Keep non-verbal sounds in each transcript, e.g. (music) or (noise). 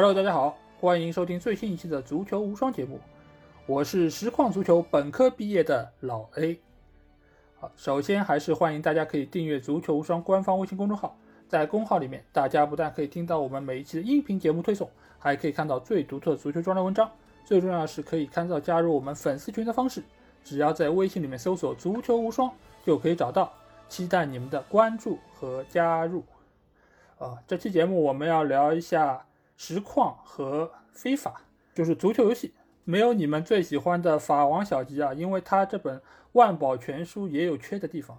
Hello，大家好，欢迎收听最新一期的足球无双节目，我是实况足球本科毕业的老 A。好，首先还是欢迎大家可以订阅足球无双官方微信公众号，在公号里面，大家不但可以听到我们每一期的音频节目推送，还可以看到最独特的足球专栏文章，最重要的是可以看到加入我们粉丝群的方式，只要在微信里面搜索“足球无双”就可以找到，期待你们的关注和加入。啊，这期节目我们要聊一下实况和非法，就是足球游戏。没有你们最喜欢的法王小吉啊，因为他这本万宝全书也有缺的地方，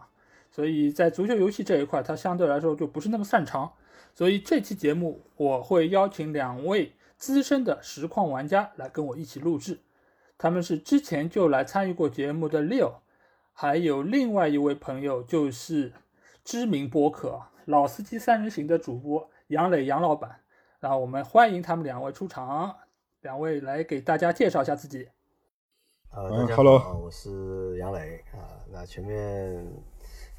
所以在足球游戏这一块，他相对来说就不是那么擅长。所以这期节目我会邀请两位资深的实况玩家来跟我一起录制，他们是之前就来参与过节目的 Leo，还有另外一位朋友就是知名播客。老司机三人行的主播杨磊杨老板，然后我们欢迎他们两位出场，两位来给大家介绍一下自己。呃，大家好，我是杨磊啊。那前面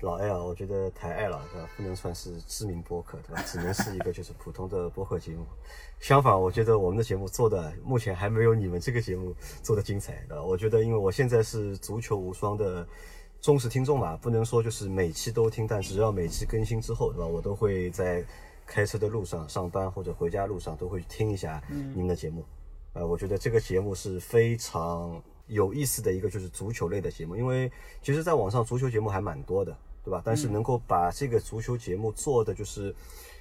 老艾啊，我觉得太爱了，对吧？不能算是知名播客，对吧？只能是一个就是普通的播客节目。相反，我觉得我们的节目做的目前还没有你们这个节目做的精彩，对吧？我觉得，因为我现在是足球无双的。忠实听众嘛，不能说就是每期都听，但只要每期更新之后，对吧？我都会在开车的路上、上班或者回家路上都会听一下你们的节目。呃，我觉得这个节目是非常有意思的一个就是足球类的节目，因为其实在网上足球节目还蛮多的，对吧？但是能够把这个足球节目做的就是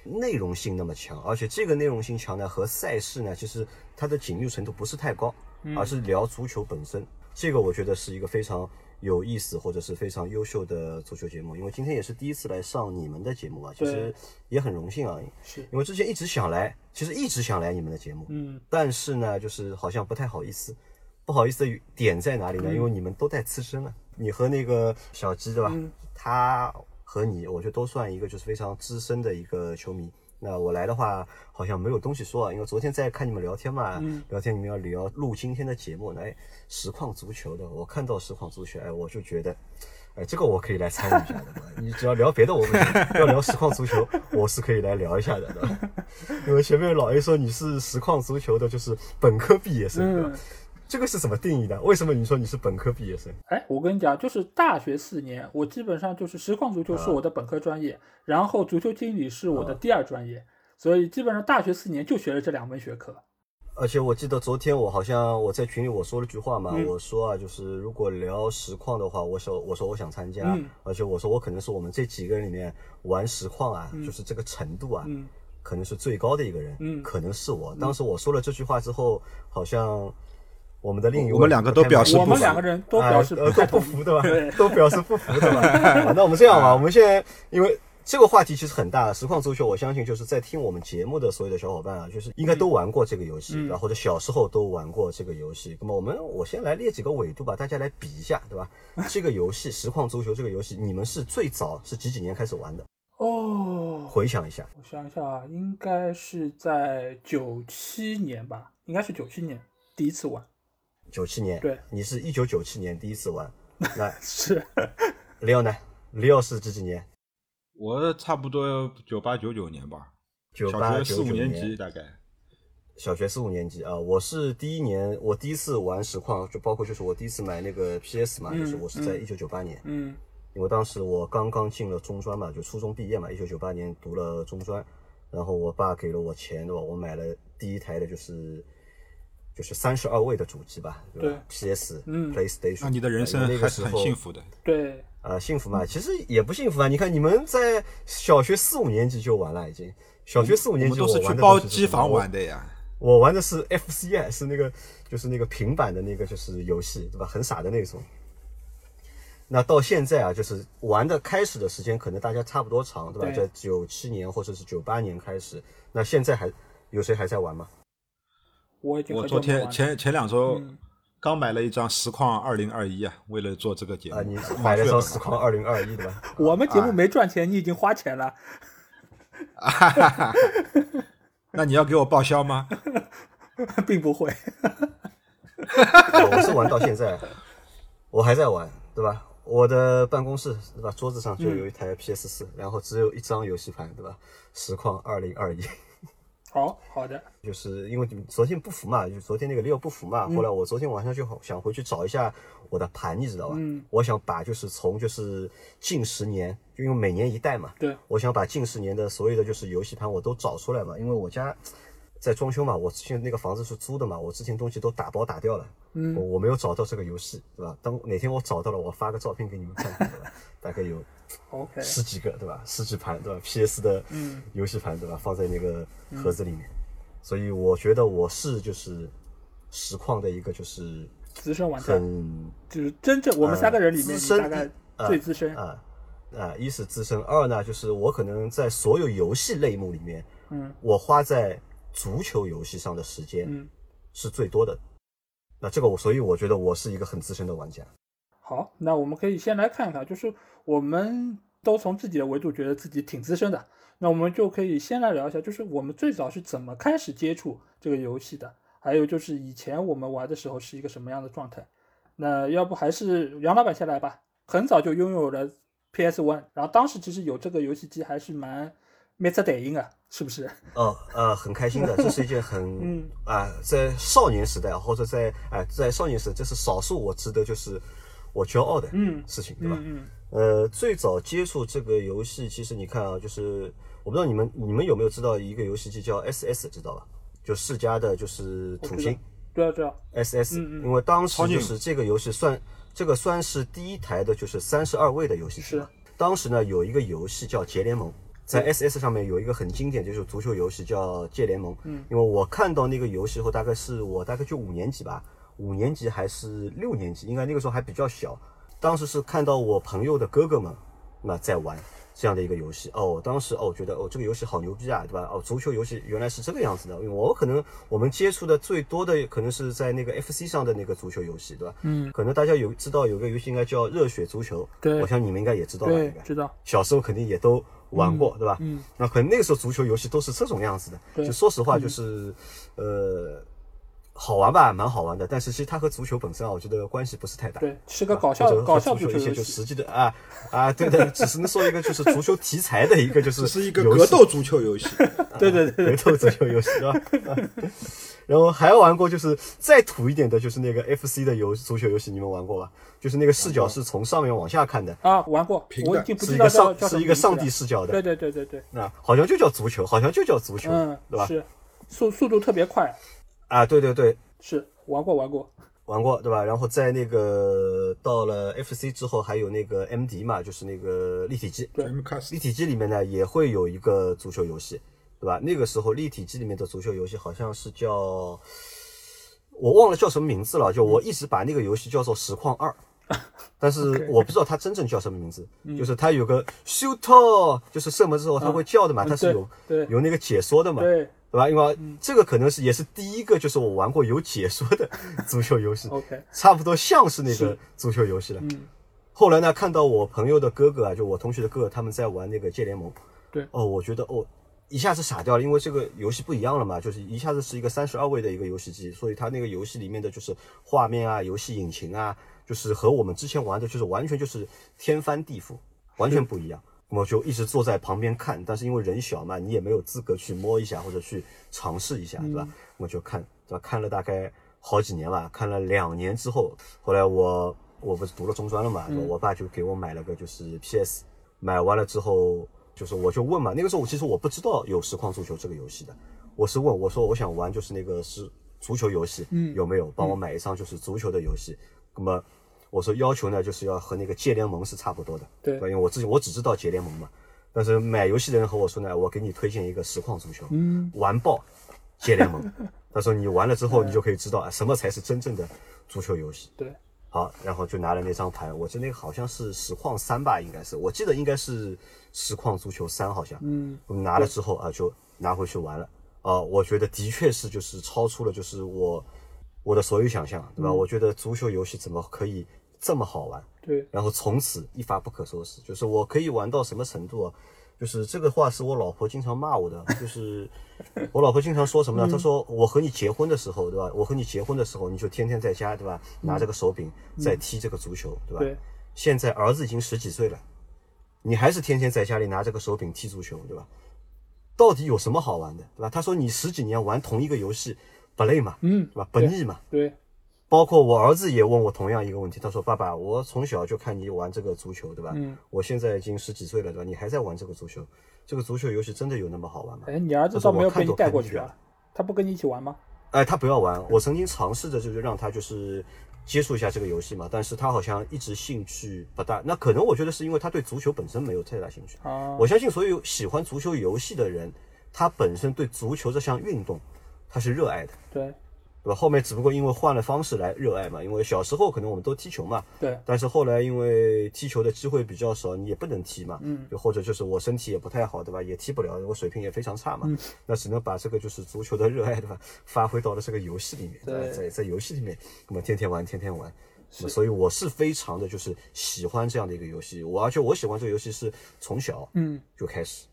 内容性那么强，而且这个内容性强呢和赛事呢，其实它的紧密程度不是太高，而是聊足球本身。这个我觉得是一个非常。有意思或者是非常优秀的足球节目，因为今天也是第一次来上你们的节目啊，其实也很荣幸啊。是因为之前一直想来，其实一直想来你们的节目，嗯，但是呢，就是好像不太好意思。不好意思的点在哪里呢？因为你们都带资深了，你和那个小鸡对吧？他和你，我觉得都算一个就是非常资深的一个球迷。那我来的话，好像没有东西说啊，因为昨天在看你们聊天嘛，聊天你们要聊录今天的节目，哎，实况足球的，我看到实况足球，哎，我就觉得，哎，这个我可以来参与一下的。你只要聊别的，我不行，要聊实况足球，我是可以来聊一下的。(laughs) 因为前面老 A 说你是实况足球的，就是本科毕业生。这个是怎么定义的？为什么你说你是本科毕业生？哎，我跟你讲，就是大学四年，我基本上就是实况足球是我的本科专业，然后足球经理是我的第二专业，所以基本上大学四年就学了这两门学科。而且我记得昨天我好像我在群里我说了句话嘛，我说啊，就是如果聊实况的话，我说我说我想参加，而且我说我可能是我们这几个人里面玩实况啊，就是这个程度啊，可能是最高的一个人，可能是我。当时我说了这句话之后，好像。我们的另一位，我们两个都表示，我们两个人都表示都不服，对吧？都表示不服，对吧？(laughs) 那我们这样吧，我们现在因为这个话题其实很大，实况足球，我相信就是在听我们节目的所有的小伙伴啊，就是应该都玩过这个游戏，然后或者小时候都玩过这个游戏。那么我们我先来列几个纬度吧，大家来比一下，对吧？这个游戏实况足球这个游戏，你们是最早是几几年开始玩的？哦，回想一下，我想一下啊，应该是在九七年吧，应该是九七年第一次玩。九七年，对，你是一九九七年第一次玩，(laughs) 那是。(laughs) 李奥呢？李奥是几几年？我差不多九八九九年吧，九八九九四五年级大概。小学四五年级啊，我是第一年，我第一次玩实况，就包括就是我第一次买那个 PS 嘛，就是我是在一九九八年，嗯，因为当时我刚刚进了中专嘛，就初中毕业嘛，一九九八年读了中专，然后我爸给了我钱对吧？我买了第一台的就是。就是三十二位的主机吧，对吧？PS、PlayStation，那你的人生还是很幸福的。对，呃，幸福嘛，其实也不幸福啊。你看，你们在小学四五年级就玩了，已经。小学四五年级我都是去包机房玩的呀。我玩的是 FC，是那个，就是那个平板的那个，就是游戏，对吧？很傻的那种。那到现在啊，就是玩的开始的时间可能大家差不多长，对吧？在九七年或者是九八年开始，那现在还有谁还在玩吗？我我昨天前前两周刚买了一张实况二零二一啊，为了做这个节目啊，你买了张实况二零二一对吧？(laughs) 我们节目没赚钱，你已经花钱了。哈哈哈！那你要给我报销吗？(laughs) 并不会。我是玩到现在，我还在玩，对吧？我的办公室对吧？桌子上就有一台 PS 四，然后只有一张游戏盘，对吧？实况二零二一。好好的，就是因为昨天不服嘛，就昨天那个六不服嘛，后来我昨天晚上就想回去找一下我的盘，你知道吧？嗯，我想把就是从就是近十年，就因为每年一代嘛，对，我想把近十年的所有的就是游戏盘我都找出来嘛，因为我家在装修嘛，我之前那个房子是租的嘛，我之前东西都打包打掉了，嗯，我我没有找到这个游戏，对吧？等哪天我找到了，我发个照片给你们看，对吧？大概有。OK，十几个对吧？十几盘对吧？PS 的游戏盘对吧？放在那个盒子里面，所以我觉得我是就是实况的一个就是资深玩家，就是真正我们三个人里面大概最资深啊啊！一是资深，二呢就是我可能在所有游戏类目里面，嗯，我花在足球游戏上的时间是最多的。那这个我所以我觉得我是一个很资深的玩家。好，那我们可以先来看看，就是我们都从自己的维度觉得自己挺资深的，那我们就可以先来聊一下，就是我们最早是怎么开始接触这个游戏的，还有就是以前我们玩的时候是一个什么样的状态。那要不还是杨老板先来吧，很早就拥有了 PS One，然后当时其实有这个游戏机还是蛮没得得应啊，是不是？(laughs) 哦，呃，很开心的，这是一件很 (laughs) 嗯啊，在少年时代或者在哎在少年时，代，这是少数我值得就是。我骄傲的事情，对吧？呃，最早接触这个游戏，其实你看啊，就是我不知道你们你们有没有知道一个游戏机叫 S S，知道吧？就世嘉的，就是土星。对啊，对啊。S S，因为当时就是这个游戏算这个算是第一台的，就是三十二位的游戏机。是。当时呢，有一个游戏叫《杰联盟》，在 S S 上面有一个很经典，就是足球游戏叫《界联盟》。嗯。因为我看到那个游戏后，大概是我大概就五年级吧。五年级还是六年级，应该那个时候还比较小。当时是看到我朋友的哥哥们那在玩这样的一个游戏哦，当时哦觉得哦这个游戏好牛逼啊，对吧？哦足球游戏原来是这个样子的。因为我可能我们接触的最多的可能是在那个 FC 上的那个足球游戏，对吧？嗯。可能大家有知道有个游戏应该叫热血足球，对，我想你们应该也知道吧？应该知道。小时候肯定也都玩过，对吧？嗯。那可能那个时候足球游戏都是这种样子的。就说实话，就是呃。好玩吧，蛮好玩的，但是其实它和足球本身啊，我觉得关系不是太大。对，是个搞笑搞笑足球一些就实际的啊啊，对的，只是能说一个就是足球题材的一个就是 (laughs) 是一个格斗足球游戏。(laughs) 对对对，格斗足球游戏是吧？然后还玩过就是再土一点的，就是那个 FC 的游足球游戏，你们玩过吧？就是那个视角是从上面往下看的啊，玩过，我已经不是一个上是一个上帝视角的。对对对对对，那好像就叫足球，好像就叫足球，嗯，对吧？是速速度特别快。啊，对对对，是玩过玩过玩过，对吧？然后在那个到了 FC 之后，还有那个 MD 嘛，就是那个立体机。对，立体机里面呢也会有一个足球游戏，对吧？那个时候立体机里面的足球游戏好像是叫，我忘了叫什么名字了。就我一直把那个游戏叫做实况二，(laughs) 但是我不知道它真正叫什么名字。就是它有个 shoot，就是射门之后它会叫的嘛，它是有有那个解说的嘛。对。对吧？因为这个可能是也是第一个，就是我玩过有解说的 (laughs) 足球游戏。OK，差不多像是那个足球游戏了。嗯。后来呢，看到我朋友的哥哥啊，就我同学的哥哥，他们在玩那个界联盟。对。哦，我觉得哦，一下子傻掉了，因为这个游戏不一样了嘛，就是一下子是一个三十二位的一个游戏机，所以它那个游戏里面的就是画面啊、游戏引擎啊，就是和我们之前玩的，就是完全就是天翻地覆，完全不一样。我就一直坐在旁边看，但是因为人小嘛，你也没有资格去摸一下或者去尝试一下，对吧？我就看，对吧？看了大概好几年吧，看了两年之后，后来我我不是读了中专了嘛，我爸就给我买了个就是 PS，买完了之后，就是我就问嘛，那个时候我其实我不知道有实况足球这个游戏的，我是问我说我想玩就是那个是足球游戏，嗯，有没有帮我买一张就是足球的游戏？那么。我说要求呢，就是要和那个界联盟是差不多的，对，因为我自己我只知道界联盟嘛，但是买游戏的人和我说呢，我给你推荐一个实况足球，嗯，完爆界联盟，(laughs) 他说你玩了之后，你就可以知道啊，什么才是真正的足球游戏，对，好，然后就拿了那张牌，我记得那个好像是实况三吧，应该是，我记得应该是实况足球三，好像，嗯，拿了之后啊，就拿回去玩了，啊，我觉得的确是就是超出了就是我我的所有想象，对吧？我觉得足球游戏怎么可以？这么好玩，对，然后从此一发不可收拾。就是我可以玩到什么程度啊？就是这个话是我老婆经常骂我的，(laughs) 就是我老婆经常说什么呢？她说我和你结婚的时候，对吧？我和你结婚的时候，你就天天在家，对吧？拿这个手柄在踢这个足球，对吧？对。现在儿子已经十几岁了，你还是天天在家里拿这个手柄踢足球，对吧？到底有什么好玩的，对吧？他说你十几年玩同一个游戏不累嘛，嗯，对吧？不腻嘛，对。包括我儿子也问我同样一个问题，他说：“爸爸，我从小就看你玩这个足球，对吧？嗯，我现在已经十几岁了，对吧？你还在玩这个足球，这个足球游戏真的有那么好玩吗？”哎，你儿子倒没有被你带过去啊？他不跟你一起玩吗？哎，他不要玩。我曾经尝试着就是让他就是接触一下这个游戏嘛，但是他好像一直兴趣不大。那可能我觉得是因为他对足球本身没有太大兴趣。啊，我相信所有喜欢足球游戏的人，他本身对足球这项运动他是热爱的。对。对吧？后面只不过因为换了方式来热爱嘛，因为小时候可能我们都踢球嘛，对。但是后来因为踢球的机会比较少，你也不能踢嘛，嗯。就或者就是我身体也不太好，对吧？也踢不了，我水平也非常差嘛，嗯。(laughs) 那只能把这个就是足球的热爱，对吧？发挥到了这个游戏里面，对，在在游戏里面，那么天天玩，天天玩。那所以我是非常的就是喜欢这样的一个游戏，我而且我喜欢这个游戏是从小嗯就开始。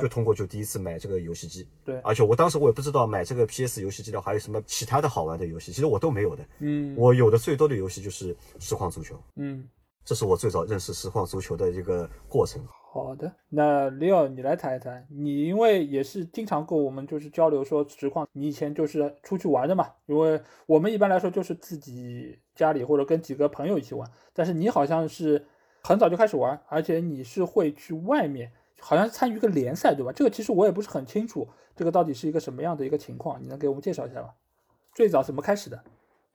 就通过就第一次买这个游戏机，对，而且我当时我也不知道买这个 PS 游戏机的还有什么其他的好玩的游戏，其实我都没有的，嗯，我有的最多的游戏就是实况足球，嗯，这是我最早认识实况足球的一个过程。好的，那 Leo 你来谈一谈，你因为也是经常跟我们就是交流说实况，你以前就是出去玩的嘛，因为我们一般来说就是自己家里或者跟几个朋友一起玩，但是你好像是很早就开始玩，而且你是会去外面。好像参与一个联赛，对吧？这个其实我也不是很清楚，这个到底是一个什么样的一个情况？你能给我们介绍一下吗？最早怎么开始的？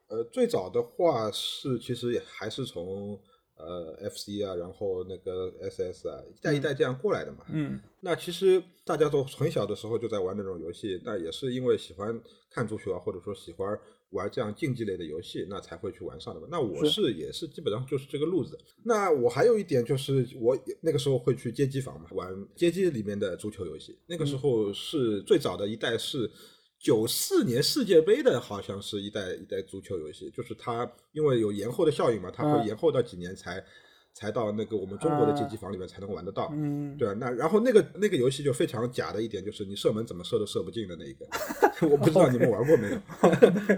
呃，最早的话是其实也还是从呃 FC 啊，然后那个 SS 啊，一代一代这样过来的嘛。嗯。那其实大家都很小的时候就在玩那种游戏，那也是因为喜欢看足球啊，或者说喜欢。玩这样竞技类的游戏，那才会去玩上的吧。那我是也是基本上就是这个路子。那我还有一点就是，我那个时候会去街机房嘛，玩街机里面的足球游戏。那个时候是最早的一代是九四年世界杯的，好像是一代一代足球游戏，就是它因为有延后的效应嘛，它会延后到几年才。才到那个我们中国的街机房里面才能玩得到，嗯，对啊，那然后那个那个游戏就非常假的一点就是你射门怎么射都射不进的那一个，(laughs) 我不知道你们玩过没有？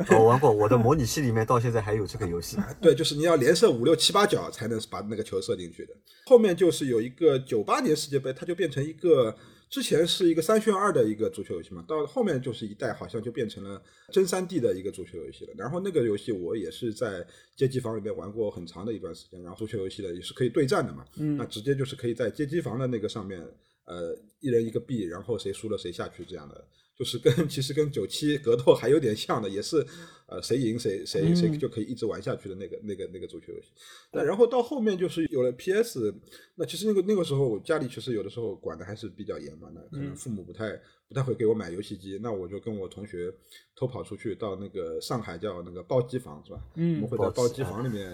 (laughs) 我 (laughs) 玩过，我的模拟器里面到现在还有这个游戏。对，就是你要连射五六七八脚才能把那个球射进去的。后面就是有一个九八年世界杯，它就变成一个。之前是一个三选二的一个足球游戏嘛，到后面就是一代好像就变成了真三 D 的一个足球游戏了。然后那个游戏我也是在街机房里面玩过很长的一段时间。然后足球游戏的也是可以对战的嘛，那直接就是可以在街机房的那个上面，呃，一人一个币，然后谁输了谁下去这样的。就是跟其实跟九七格斗还有点像的，也是，呃，谁赢谁谁谁就可以一直玩下去的那个那个那个足球游戏。那然后到后面就是有了 PS，那其实那个那个时候家里其实有的时候管的还是比较严嘛，那可能父母不太不太会给我买游戏机，那我就跟我同学偷跑出去到那个上海叫那个包机房是吧？嗯，我们会在包机房里面，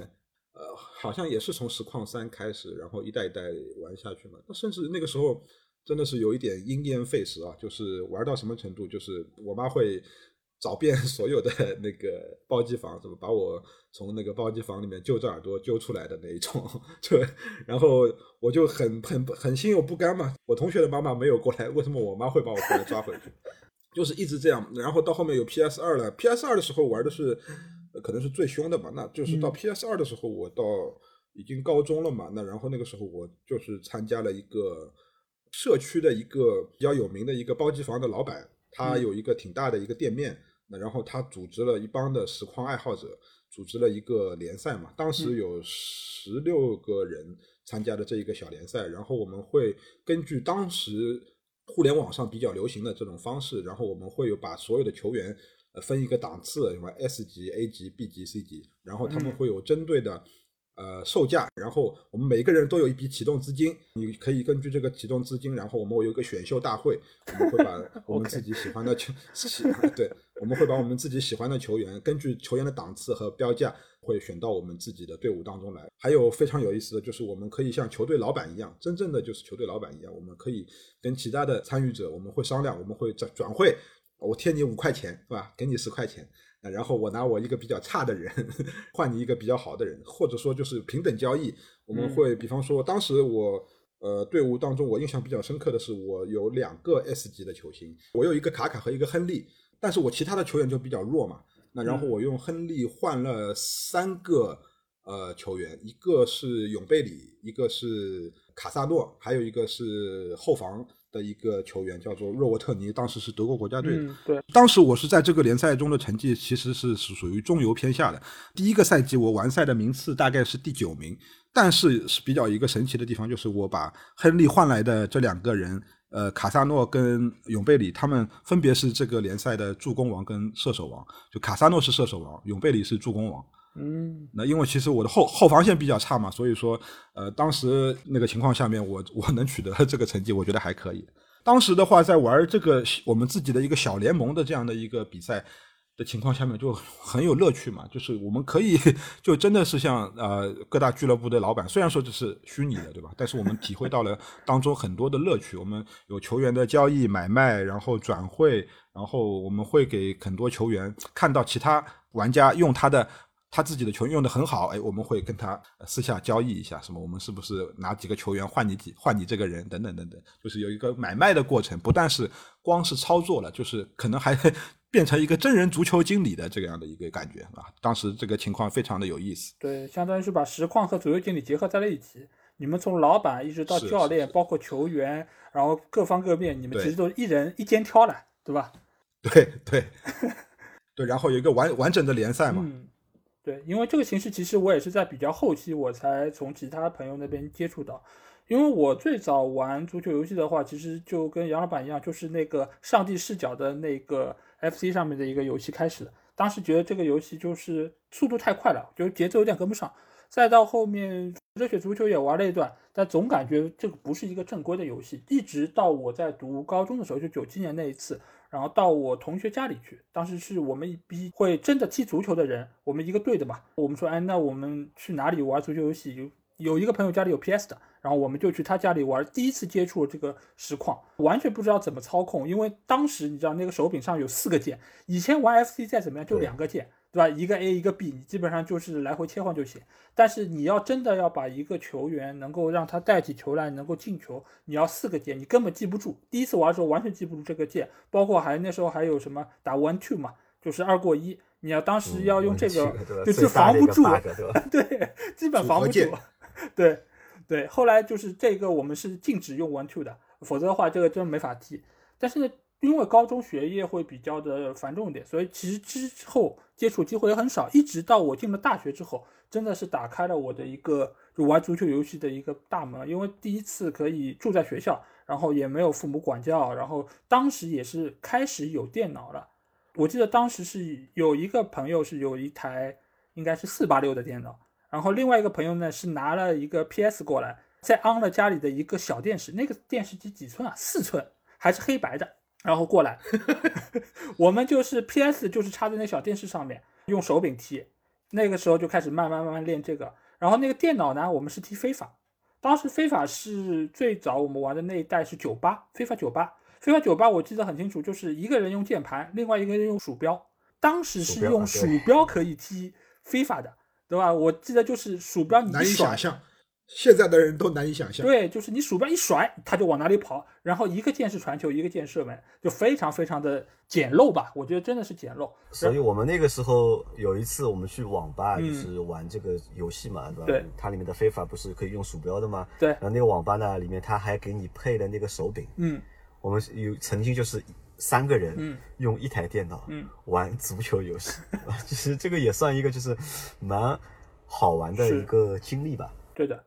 呃，好像也是从实况三开始，然后一代一代玩下去嘛。那甚至那个时候。真的是有一点因噎废食啊！就是玩到什么程度，就是我妈会找遍 (laughs) 所有的那个包机房，怎么把我从那个包机房里面揪着耳朵揪出来的那一种。(laughs) 就然后我就很很很心有不甘嘛。我同学的妈妈没有过来，为什么我妈会把我抓回去？(laughs) 就是一直这样。然后到后面有 PS 二了，PS 二的时候玩的是可能是最凶的嘛。那就是到 PS 二的时候，我到已经高中了嘛。那然后那个时候我就是参加了一个。社区的一个比较有名的一个包机房的老板，他有一个挺大的一个店面，那然后他组织了一帮的实况爱好者，组织了一个联赛嘛。当时有十六个人参加的这一个小联赛，然后我们会根据当时互联网上比较流行的这种方式，然后我们会有把所有的球员呃分一个档次，什么 S 级、A 级、B 级、C 级，然后他们会有针对的。呃，售价，然后我们每个人都有一笔启动资金，你可以根据这个启动资金，然后我们有一个选秀大会，我们会把 (laughs) 我们自己喜欢的球，喜对，我们会把我们自己喜欢的球员，根据球员的档次和标价，会选到我们自己的队伍当中来。还有非常有意思的就是，我们可以像球队老板一样，真正的就是球队老板一样，我们可以跟其他的参与者，我们会商量，我们会转转会，我贴你五块钱，是吧？给你十块钱。然后我拿我一个比较差的人 (laughs) 换你一个比较好的人，或者说就是平等交易。我们会比方说，当时我呃队伍当中我印象比较深刻的是，我有两个 S 级的球星，我有一个卡卡和一个亨利，但是我其他的球员就比较弱嘛。那然后我用亨利换了三个呃球员，一个是永贝里，一个是卡萨诺，还有一个是后防的一个球员，叫做若沃特尼，当时是德国国家队的。对，当时我是在这个联赛中的成绩其实是是属于中游偏下的。第一个赛季我完赛的名次大概是第九名，但是是比较一个神奇的地方，就是我把亨利换来的这两个人，呃，卡萨诺跟永贝里，他们分别是这个联赛的助攻王跟射手王。就卡萨诺是射手王，永贝里是助攻王。嗯，那因为其实我的后后防线比较差嘛，所以说，呃，当时那个情况下面，我我能取得这个成绩，我觉得还可以。当时的话，在玩这个我们自己的一个小联盟的这样的一个比赛的情况下面，就很有乐趣嘛。就是我们可以就真的是像呃各大俱乐部的老板，虽然说这是虚拟的，对吧？但是我们体会到了当中很多的乐趣。我们有球员的交易买卖，然后转会，然后我们会给很多球员看到其他玩家用他的。他自己的球员用的很好，哎，我们会跟他私下交易一下，什么我们是不是拿几个球员换你几换你这个人等等等等，就是有一个买卖的过程，不但是光是操作了，就是可能还变成一个真人足球经理的这样的一个感觉啊。当时这个情况非常的有意思。对，相当于是把实况和足球经理结合在了一起。你们从老板一直到教练，包括球员，然后各方各面，你们其实都一人一肩挑了，对吧？对对 (laughs) 对，然后有一个完完整的联赛嘛。对，因为这个形式其实我也是在比较后期我才从其他朋友那边接触到，因为我最早玩足球游戏的话，其实就跟杨老板一样，就是那个上帝视角的那个 FC 上面的一个游戏开始的。当时觉得这个游戏就是速度太快了，就节奏有点跟不上。再到后面热血足球也玩了一段，但总感觉这个不是一个正规的游戏。一直到我在读高中的时候，就九七年那一次。然后到我同学家里去，当时是我们一批会真的踢足球的人，我们一个队的嘛。我们说，哎，那我们去哪里玩足球游戏？有有一个朋友家里有 PS 的，然后我们就去他家里玩。第一次接触这个实况，完全不知道怎么操控，因为当时你知道那个手柄上有四个键，以前玩 FC 再怎么样就两个键。对吧？一个 A 一个 B，你基本上就是来回切换就行。但是你要真的要把一个球员能够让他带起球来，能够进球，你要四个键，你根本记不住。第一次玩的时候完全记不住这个键，包括还那时候还有什么打 one two 嘛，就是二过一，你要当时要用这个，就是防不 (laughs) 住，对，基本防不住。对对，后来就是这个我们是禁止用 one two 的，否则的话这个真没法踢。但是呢。因为高中学业会比较的繁重一点，所以其实之后接触机会也很少。一直到我进了大学之后，真的是打开了我的一个就玩足球游戏的一个大门。因为第一次可以住在学校，然后也没有父母管教，然后当时也是开始有电脑了。我记得当时是有一个朋友是有一台应该是四八六的电脑，然后另外一个朋友呢是拿了一个 PS 过来，再安了家里的一个小电视。那个电视机几寸啊？四寸，还是黑白的。然后过来，(laughs) 我们就是 PS，就是插在那小电视上面，用手柄踢。那个时候就开始慢慢慢慢练这个。然后那个电脑呢，我们是踢非法。当时非法是最早我们玩的那一代是九八，非法九八，非法九八我记得很清楚，就是一个人用键盘，另外一个人用鼠标。当时是用鼠标可以踢非法的，对吧？我记得就是鼠标你难以想象。现在的人都难以想象，对，就是你鼠标一甩，他就往哪里跑，然后一个键是传球，一个键射门，就非常非常的简陋吧？我觉得真的是简陋。所以我们那个时候有一次我们去网吧，就是玩这个游戏嘛，对吧？对。它里面的非法不是可以用鼠标的吗？对。然后那个网吧呢，里面他还给你配了那个手柄。嗯。我们有曾经就是三个人，嗯，用一台电脑，嗯，(laughs) 玩足球游戏，(laughs) 其实这个也算一个就是蛮好玩的一个经历吧。对的。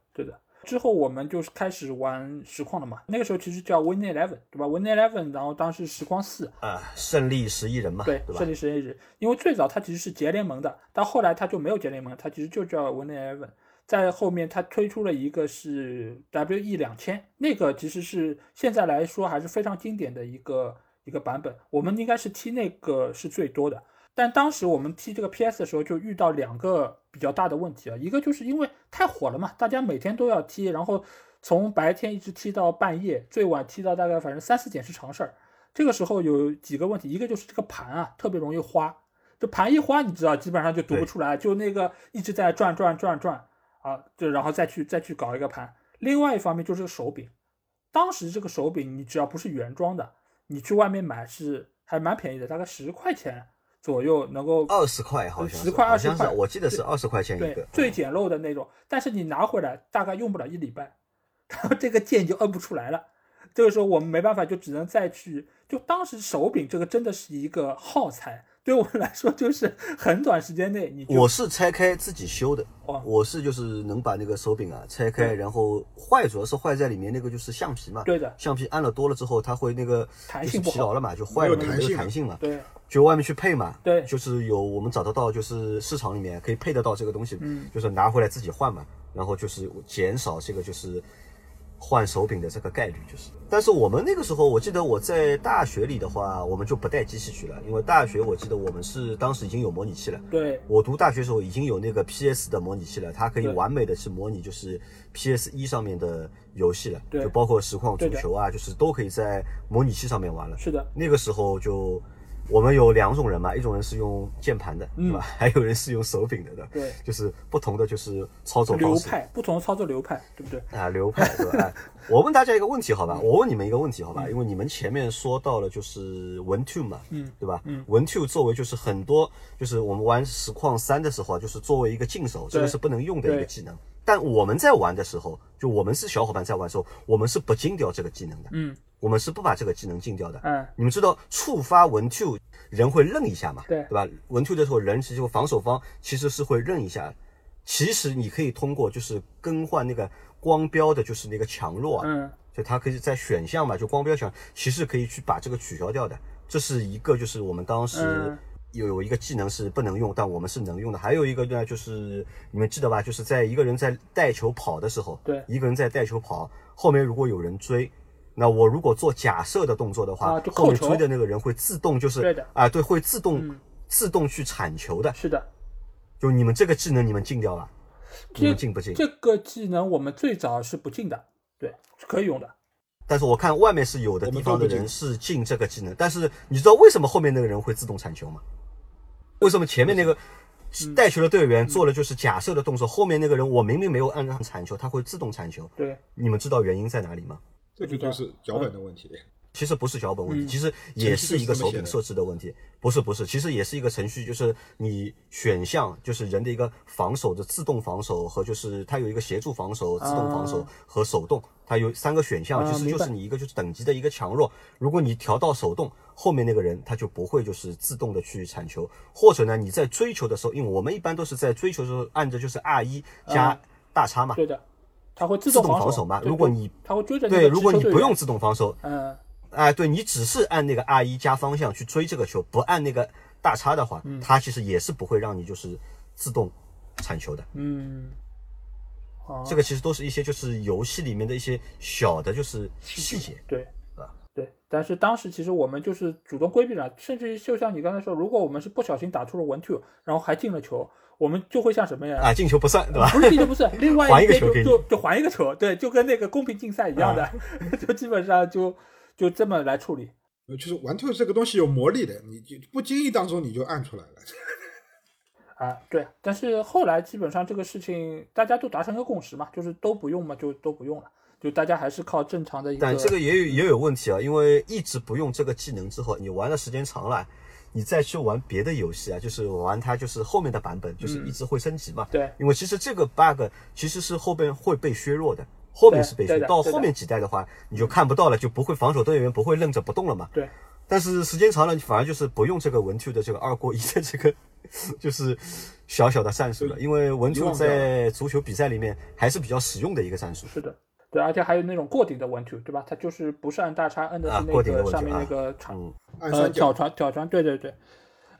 之后我们就是开始玩实况了嘛。那个时候其实叫 Win Eleven，对吧？Win Eleven，然后当时实况四啊，胜利十一人嘛，对，胜利十一人。因为最早它其实是结联盟的，但后来它就没有结联盟，它其实就叫 Win Eleven。在后面它推出了一个是 WE 两千，那个其实是现在来说还是非常经典的一个一个版本。我们应该是踢那个是最多的。但当时我们踢这个 PS 的时候，就遇到两个比较大的问题啊。一个就是因为太火了嘛，大家每天都要踢，然后从白天一直踢到半夜，最晚踢到大概反正三四点是常事儿。这个时候有几个问题，一个就是这个盘啊特别容易花，这盘一花，你知道基本上就读不出来，就那个一直在转转转转啊，就然后再去再去搞一个盘。另外一方面就是手柄，当时这个手柄你只要不是原装的，你去外面买是还蛮便宜的，大概十块钱。左右能够二十块，好像十块二十块，我记得是二十块钱一个，最简陋的那种。但是你拿回来大概用不了一礼拜，然后这个键就摁不出来了，这个时候我们没办法，就只能再去。就当时手柄这个真的是一个耗材。对我们来说，就是很短时间内，你我是拆开自己修的，我是就是能把那个手柄啊拆开，然后坏主要是坏在里面那个就是橡皮嘛，对的，橡皮按了多了之后，它会那个弹性疲劳了嘛，就坏了，没有弹性嘛，对，就外面去配嘛，对，就是有我们找得到，就是市场里面可以配得到这个东西，嗯，就是拿回来自己换嘛，然后就是减少这个就是。换手柄的这个概率就是，但是我们那个时候，我记得我在大学里的话，我们就不带机器去了，因为大学我记得我们是当时已经有模拟器了。对，我读大学时候已经有那个 PS 的模拟器了，它可以完美的去模拟就是 PS 一上面的游戏了，就包括实况足球啊，就是都可以在模拟器上面玩了。是的，那个时候就。我们有两种人嘛，一种人是用键盘的，对吧？(laughs) 还有人是用手柄的，对对，就是不同的就是操作流派，不同的操作流派，对不对？啊，流派，对吧？我问大家一个问题，好吧？我问你们一个问题，好吧？因为你们前面说到了就是文 two 嘛，嗯，对吧？嗯，文 two 作为就是很多就是我们玩实况三的时候啊，就是作为一个禁手，这个是不能用的一个技能。但我们在玩的时候，就我们是小伙伴在玩的时候，我们是不禁掉这个技能的，嗯，我们是不把这个技能禁掉的，嗯，你们知道触发文 two。人会愣一下嘛？对，对吧？文 two 的时候，人其实防守方其实是会愣一下。其实你可以通过就是更换那个光标的，就是那个强弱啊，嗯，就它可以在选项嘛，就光标强，其实可以去把这个取消掉的。这是一个，就是我们当时有有一个技能是不能用，但我们是能用的。还有一个呢，就是你们记得吧？就是在一个人在带球跑的时候，对，一个人在带球跑，后面如果有人追。那我如果做假设的动作的话，后面追的那个人会自动就是对的啊，对，会自动自动去铲球的。是的，就你们这个技能你们禁掉了，你们禁不禁？这个技能我们最早是不禁的，对，是可以用的。但是我看外面是有的地方的人是禁这个技能，但是你知道为什么后面那个人会自动铲球吗？为什么前面那个带球的队员做了就是假设的动作，后面那个人我明明没有按上铲球，他会自动铲球？对，你们知道原因在哪里吗？这就就是脚本的问题，其实不是脚本问题，其实也是一个手柄设置的问题。不是不是，其实也是一个程序，就是你选项就是人的一个防守的自动防守和就是它有一个协助防守、自动防守和手动，它有三个选项，其实就是你一个就是等级的一个强弱。如果你调到手动，后面那个人他就不会就是自动的去铲球，或者呢你在追求的时候，因为我们一般都是在追求的时候按着就是 R 一加大叉嘛。对的。它会自动防守嘛？如果你它会追着对，如果你不用自动防守，嗯，哎，对你只是按那个 R 一加方向去追这个球，不按那个大叉的话，它其实也是不会让你就是自动铲球的。嗯，这个其实都是一些就是游戏里面的一些小的，就是细节。对，啊，对。但是当时其实我们就是主动规避了，甚至于就像你刚才说，如果我们是不小心打出了 one two，然后还进了球。我们就会像什么呀？啊，进球不算，对吧？不是进球不算，(laughs) 另外一边就就就还一个球，对，就跟那个公平竞赛一样的，(laughs) 就基本上就就这么来处理。呃，就是玩透这个东西有魔力的，你就不经意当中你就按出来了。(laughs) 啊，对，但是后来基本上这个事情大家都达成一个共识嘛，就是都不用嘛，就都不用了，就大家还是靠正常的一个。但这个也有也有问题啊，因为一直不用这个技能之后，你玩的时间长了。你再去玩别的游戏啊，就是玩它，就是后面的版本，就是一直会升级嘛。对，因为其实这个 bug 其实是后边会被削弱的，后面是被削，到后面几代的话，你就看不到了，就不会防守队员不会愣着不动了嘛。对。但是时间长了，你反而就是不用这个文 two 的这个二过一的这个，就是小小的战术了，因为文 two 在足球比赛里面还是比较实用的一个战术。是的。对，而且还有那种过顶的 one two，对吧？它就是不是按大叉，摁的是那个上面那个长，呃，挑传挑传，对对对。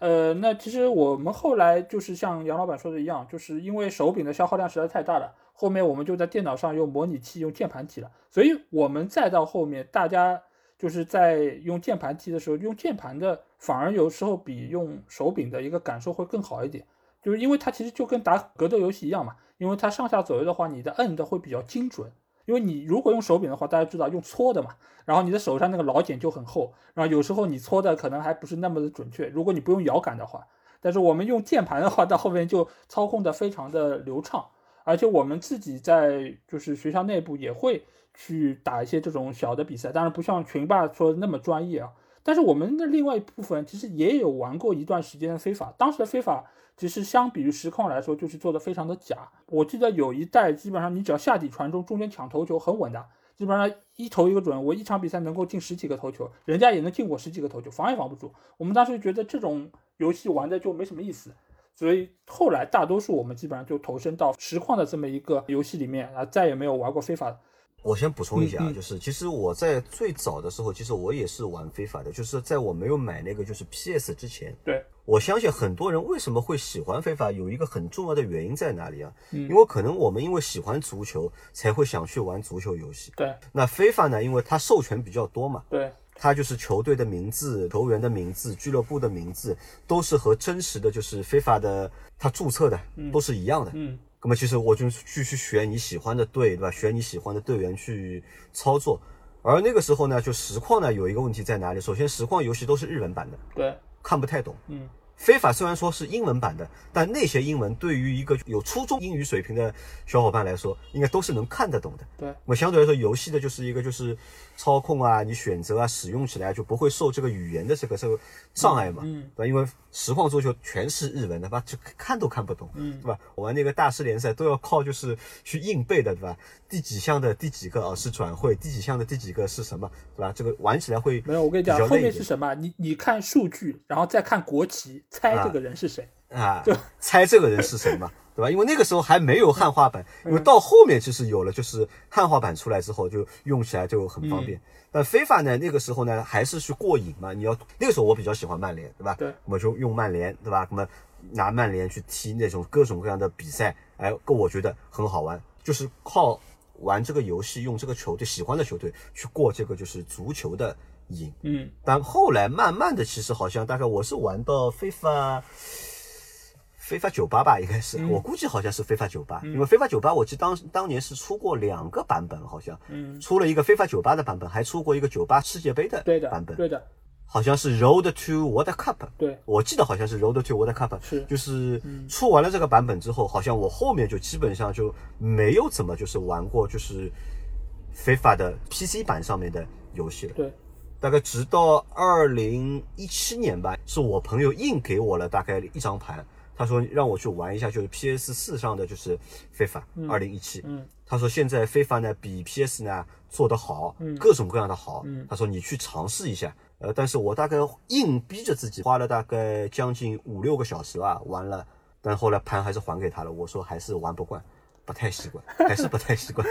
呃，那其实我们后来就是像杨老板说的一样，就是因为手柄的消耗量实在太大了，后面我们就在电脑上用模拟器用键盘踢了。所以我们再到后面，大家就是在用键盘踢的时候，用键盘的反而有时候比用手柄的一个感受会更好一点，就是因为它其实就跟打格斗游戏一样嘛，因为它上下左右的话，你的摁的会比较精准。因为你如果用手柄的话，大家知道用搓的嘛，然后你的手上那个老茧就很厚，然后有时候你搓的可能还不是那么的准确。如果你不用摇杆的话，但是我们用键盘的话，到后面就操控的非常的流畅，而且我们自己在就是学校内部也会去打一些这种小的比赛，当然不像群霸说的那么专业啊。但是我们的另外一部分其实也有玩过一段时间的非法，当时的非法。其实相比于实况来说，就是做的非常的假。我记得有一代，基本上你只要下底传中，中间抢头球很稳的。基本上一投一个准，我一场比赛能够进十几个头球，人家也能进我十几个头球，防也防不住。我们当时觉得这种游戏玩的就没什么意思，所以后来大多数我们基本上就投身到实况的这么一个游戏里面啊，再也没有玩过非法。我先补充一下啊，就是其实我在最早的时候，其实我也是玩非法的，就是在我没有买那个就是 PS 之前。对，我相信很多人为什么会喜欢非法，有一个很重要的原因在哪里啊？嗯，因为可能我们因为喜欢足球，才会想去玩足球游戏。对，那非法呢，因为它授权比较多嘛。对，它就是球队的名字、球员的名字、俱乐部的名字，都是和真实的就是非法的它注册的都是一样的。嗯。那么其实我就继续选你喜欢的队，对吧？选你喜欢的队员去操作。而那个时候呢，就实况呢有一个问题在哪里？首先，实况游戏都是日文版的，对，看不太懂。嗯。非法虽然说是英文版的，但那些英文对于一个有初中英语水平的小伙伴来说，应该都是能看得懂的。对。那么相对来说，游戏的就是一个就是操控啊，你选择啊，使用起来就不会受这个语言的这个这个障碍嘛。嗯。对吧？因为实况足球全是日文的，吧，就看都看不懂。嗯。对吧？我玩那个大师联赛都要靠就是去硬背的，对吧？第几项的第几个啊是转会，第几项的第几个是什么，对吧？这个玩起来会没有。我跟你讲，后面是什么？你你看数据，然后再看国旗，猜这个人是谁啊？就猜这个人是谁嘛，对吧？因为那个时候还没有汉化版，因为到后面其实有了，就是汉化版出来之后，就用起来就很方便。但非法呢，那个时候呢，还是去过瘾嘛。你要那个时候我比较喜欢曼联，对吧？对，我就用曼联，对吧？那么拿曼联去踢那种各种各样的比赛，哎，个我觉得很好玩，就是靠。玩这个游戏，用这个球队喜欢的球队去过这个就是足球的瘾，嗯，但后来慢慢的，其实好像大概我是玩到非法非法酒吧吧，应该是，我估计好像是非法酒吧，因为非法酒吧我记得当当年是出过两个版本，好像，嗯，出了一个非法酒吧的版本，还出过一个酒吧世界杯的版本，对的。好像是 Road to World Cup，对。我记得好像是 Road to World Cup，是。就是出完了这个版本之后，好像我后面就基本上就没有怎么就是玩过就是非法的 PC 版上面的游戏了。对，大概直到二零一七年吧，是我朋友硬给我了大概一张盘，他说让我去玩一下，就是 PS 四上的就是非法二零一七。嗯，他说现在非法呢比 PS 呢做得好，嗯，各种各样的好。嗯，他说你去尝试一下。呃，但是我大概硬逼着自己花了大概将近五六个小时吧，玩了，但后来盘还是还给他了。我说还是玩不惯，不太习惯，还是不太习惯。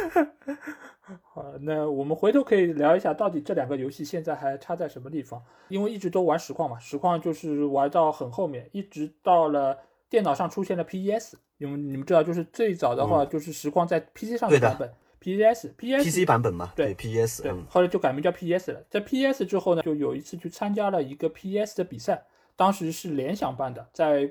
(laughs) 好，那我们回头可以聊一下，到底这两个游戏现在还差在什么地方？因为一直都玩实况嘛，实况就是玩到很后面，一直到了电脑上出现了 PES，因为你们知道，就是最早的话就是实况在 PC 上的版本。P.S.P.S. 版本嘛，对 P.S. 对，后来就改名叫 PES 了。在 PES 之后呢，就有一次去参加了一个 PES 的比赛，当时是联想办的，在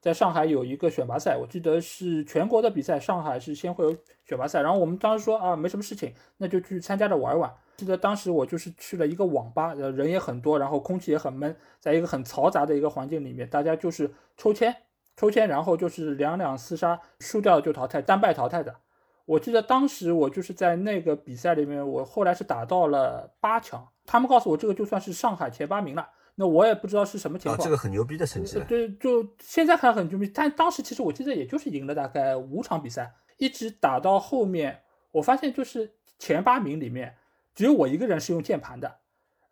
在上海有一个选拔赛，我记得是全国的比赛，上海是先会有选拔赛。然后我们当时说啊，没什么事情，那就去参加着玩玩。记得当时我就是去了一个网吧，呃，人也很多，然后空气也很闷，在一个很嘈杂的一个环境里面，大家就是抽签，抽签，然后就是两两厮杀，输掉就淘汰，单败淘汰的。我记得当时我就是在那个比赛里面，我后来是打到了八强。他们告诉我这个就算是上海前八名了，那我也不知道是什么情况。这个很牛逼的成绩。对，就现在看很牛逼，但当时其实我记得也就是赢了大概五场比赛，一直打到后面，我发现就是前八名里面只有我一个人是用键盘的。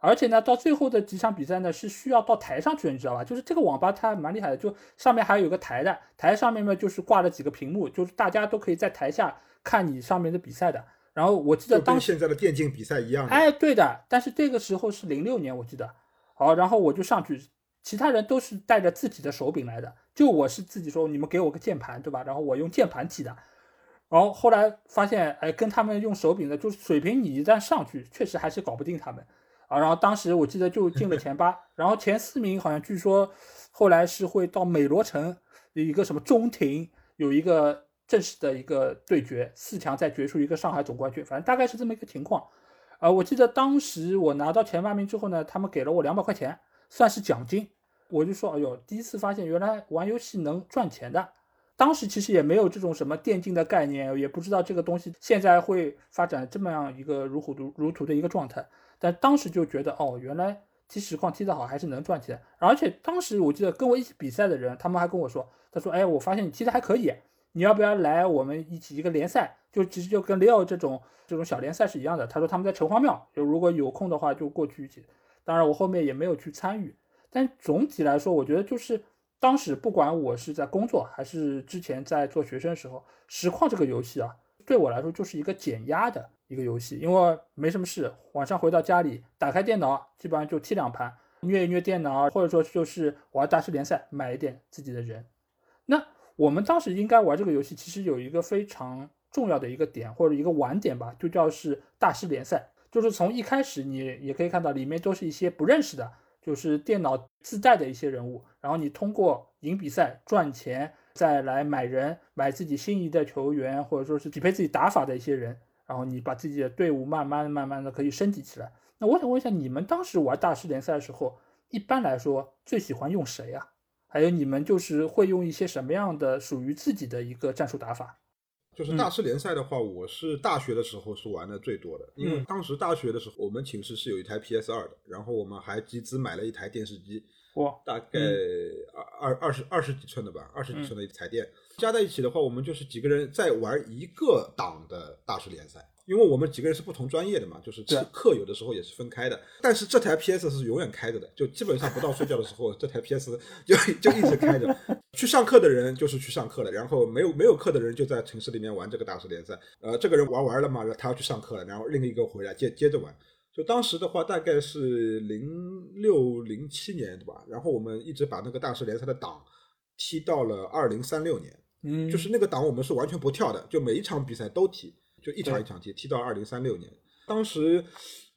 而且呢，到最后的几场比赛呢，是需要到台上去，你知道吧？就是这个网吧它蛮厉害的，就上面还有个台的，台上面呢就是挂了几个屏幕，就是大家都可以在台下看你上面的比赛的。然后我记得当现在的电竞比赛一样。哎，对的。但是这个时候是零六年，我记得。好，然后我就上去，其他人都是带着自己的手柄来的，就我是自己说，你们给我个键盘，对吧？然后我用键盘踢的。然后后来发现，哎，跟他们用手柄的，就是水平你一旦上去，确实还是搞不定他们。啊，然后当时我记得就进了前八，然后前四名好像据说后来是会到美罗城有一个什么中庭有一个正式的一个对决，四强再决出一个上海总冠军，反正大概是这么一个情况。啊，我记得当时我拿到前八名之后呢，他们给了我两百块钱，算是奖金。我就说，哎呦，第一次发现原来玩游戏能赚钱的。当时其实也没有这种什么电竞的概念，也不知道这个东西现在会发展这么样一个如火如荼的一个状态。但当时就觉得，哦，原来踢实况踢得好还是能赚钱。而且当时我记得跟我一起比赛的人，他们还跟我说，他说，哎，我发现你踢得还可以，你要不要来我们一起一个联赛？就其实就跟 Leo 这种这种小联赛是一样的。他说他们在城隍庙，就如果有空的话就过去一起。当然我后面也没有去参与，但总体来说，我觉得就是当时不管我是在工作还是之前在做学生的时候，实况这个游戏啊，对我来说就是一个减压的一个游戏，因为没什么事，晚上回到家里打开电脑，基本上就踢两盘，虐一虐电脑，或者说就是玩大师联赛，买一点自己的人。那我们当时应该玩这个游戏，其实有一个非常重要的一个点或者一个玩点吧，就叫是大师联赛。就是从一开始，你也可以看到里面都是一些不认识的，就是电脑自带的一些人物。然后你通过赢比赛赚钱，再来买人，买自己心仪的球员，或者说是匹配自己打法的一些人。然后你把自己的队伍慢慢慢慢的可以升级起来。那我想问一下，你们当时玩大师联赛的时候，一般来说最喜欢用谁啊？还有你们就是会用一些什么样的属于自己的一个战术打法？就是大师联赛的话，我是大学的时候是玩的最多的，因为当时大学的时候，我们寝室是有一台 PS 二的，然后我们还集资买了一台电视机，哇，大概二二二十二十几寸的吧，二十几寸的一个彩电，加在一起的话，我们就是几个人在玩一个档的大师联赛。因为我们几个人是不同专业的嘛，就是课有的时候也是分开的。但是这台 PS 是永远开着的，就基本上不到睡觉的时候，这台 PS (laughs) 就就一直开着。去上课的人就是去上课了，然后没有没有课的人就在城市里面玩这个大师联赛。呃，这个人玩完了嘛，他要去上课了，然后另一个回来接接着玩。就当时的话，大概是零六零七年对吧？然后我们一直把那个大师联赛的档踢到了二零三六年，嗯，就是那个档我们是完全不跳的，就每一场比赛都踢。就一场一场踢，踢到二零三六年。当时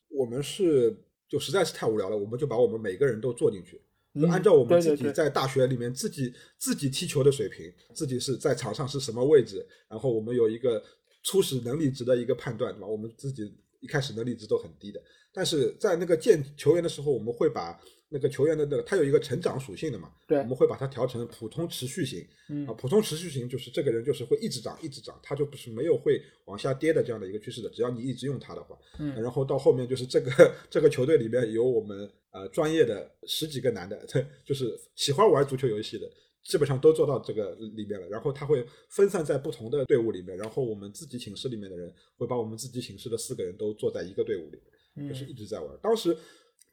我们是就实在是太无聊了，我们就把我们每个人都做进去，就按照我们自己在大学里面自己自己踢球的水平，自己是在场上是什么位置，然后我们有一个初始能力值的一个判断，对吧？我们自己一开始能力值都很低的，但是在那个建球员的时候，我们会把。那个球员的那个，他有一个成长属性的嘛？对，我们会把它调成普通持续型。嗯啊，普通持续型就是这个人就是会一直涨，一直涨，他就不是没有会往下跌的这样的一个趋势的。只要你一直用它的话，嗯，然后到后面就是这个这个球队里面有我们呃专业的十几个男的，(laughs) 就是喜欢玩足球游戏的，基本上都做到这个里面了。然后他会分散在不同的队伍里面，然后我们自己寝室里面的人会把我们自己寝室的四个人都坐在一个队伍里面，就是一直在玩。当时。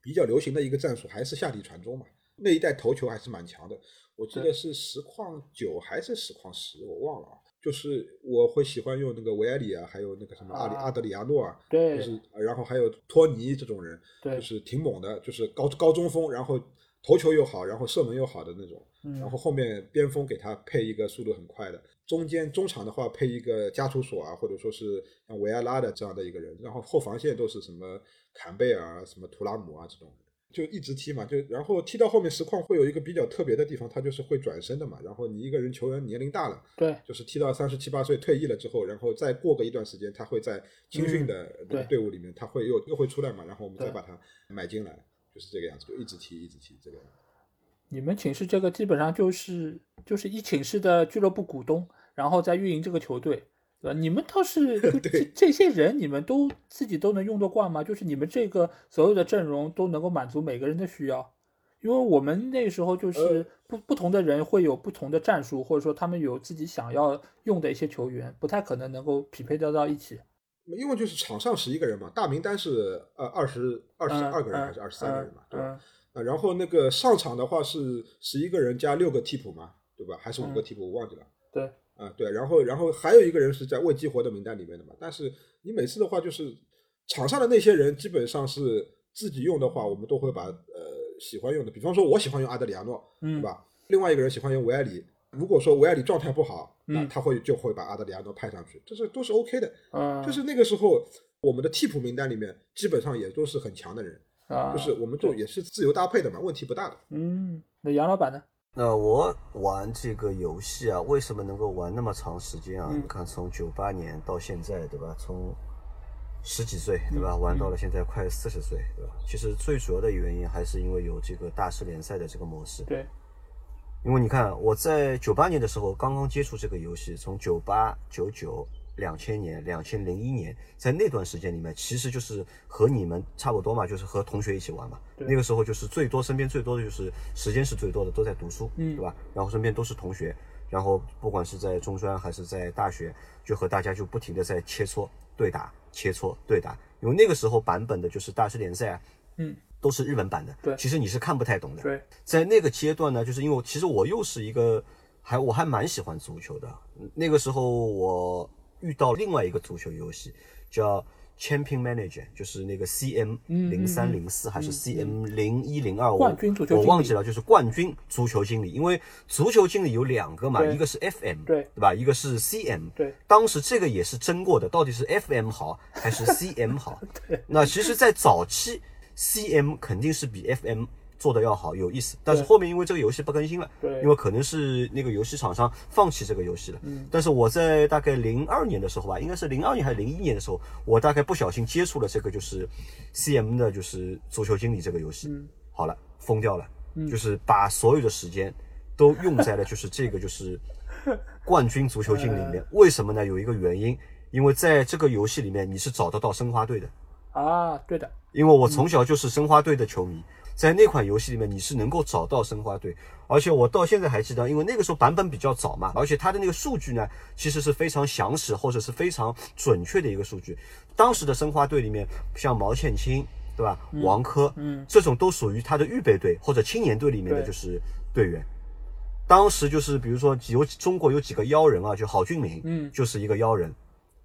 比较流行的一个战术还是下底传中嘛，那一代头球还是蛮强的。我记得是实况九还是实况十，我忘了啊。就是我会喜欢用那个维埃里啊，还有那个什么阿里阿德里亚诺啊，对，就是然后还有托尼这种人，对，就是挺猛的，就是高高中锋，然后头球又好，然后射门又好的那种。然后后面边锋给他配一个速度很快的，中间中场的话配一个加图索啊，或者说是像维埃拉的这样的一个人，然后后防线都是什么。坎贝尔、什么图拉姆啊，这种就一直踢嘛，就然后踢到后面实况会有一个比较特别的地方，他就是会转身的嘛。然后你一个人球员年龄大了，对，就是踢到三十七八岁退役了之后，然后再过个一段时间，他会在青训的队伍里面，他会又又会出来嘛。然后我们再把他买进来，就是这个样子，就一直踢，一直踢这个。你们寝室这个基本上就是就是一寝室的俱乐部股东，然后再运营这个球队。对吧？你们倒是 (laughs) 这这些人，你们都自己都能用得惯吗？就是你们这个所有的阵容都能够满足每个人的需要？因为我们那时候就是不不同的人会有不同的战术，或者说他们有自己想要用的一些球员，不太可能能够匹配得到一起。因为就是场上十一个人嘛，大名单是呃二十二十二个人还是二十三个人嘛，对吧？啊，然后那个上场的话是十一个人加六个替补嘛，对吧？还是五个替补？我忘记了。对。啊，对，然后，然后还有一个人是在未激活的名单里面的嘛。但是你每次的话，就是场上的那些人基本上是自己用的话，我们都会把呃喜欢用的，比方说我喜欢用阿德里亚诺，嗯对吧？另外一个人喜欢用维埃里。如果说维埃里状态不好，那他会就会把阿德里亚诺派上去，这是都是 OK 的。就是那个时候我们的替补名单里面基本上也都是很强的人，就是我们就也是自由搭配的嘛，问题不大的。嗯，那杨老板呢？那我玩这个游戏啊，为什么能够玩那么长时间啊？你看，从九八年到现在，对吧？从十几岁，对吧？玩到了现在快四十岁，对吧？其实最主要的原因还是因为有这个大师联赛的这个模式。对。因为你看，我在九八年的时候刚刚接触这个游戏，从九八九九。两千年、两千零一年，在那段时间里面，其实就是和你们差不多嘛，就是和同学一起玩嘛。那个时候就是最多身边最多的就是时间是最多的，都在读书，对吧？然后身边都是同学，然后不管是在中专还是在大学，就和大家就不停的在切磋对打，切磋对打。因为那个时候版本的就是大师联赛啊，嗯，都是日文版的，对，其实你是看不太懂的。对，在那个阶段呢，就是因为其实我又是一个还我还蛮喜欢足球的，那个时候我遇到另外一个足球游戏叫。Champion Manager 就是那个 CM 零三零四还是 CM 零一零二，冠军足球我忘记了，就是冠军足球经理。因为足球经理有两个嘛，一个是 FM，对对吧？一个是 CM，对。当时这个也是争过的，到底是 FM 好还是 CM 好？(laughs) 那其实，在早期，CM 肯定是比 FM。做的要好有意思，但是后面因为这个游戏不更新了，对，因为可能是那个游戏厂商放弃这个游戏了。嗯，但是我在大概零二年的时候吧，应该是零二年还是零一年的时候，我大概不小心接触了这个就是 C M 的，就是足球经理这个游戏。嗯，好了，疯掉了，就是把所有的时间都用在了就是这个就是 (laughs) 冠军足球经理里面。为什么呢？有一个原因，因为在这个游戏里面你是找得到申花队的。啊，对的，因为我从小就是申花队的球迷。在那款游戏里面，你是能够找到申花队，而且我到现在还记得，因为那个时候版本比较早嘛，而且它的那个数据呢，其实是非常详实或者是非常准确的一个数据。当时的申花队里面，像毛倩青，对吧？王珂，嗯，这种都属于他的预备队或者青年队里面的就是队员。当时就是比如说有中国有几个妖人啊，就郝俊明，嗯，就是一个妖人，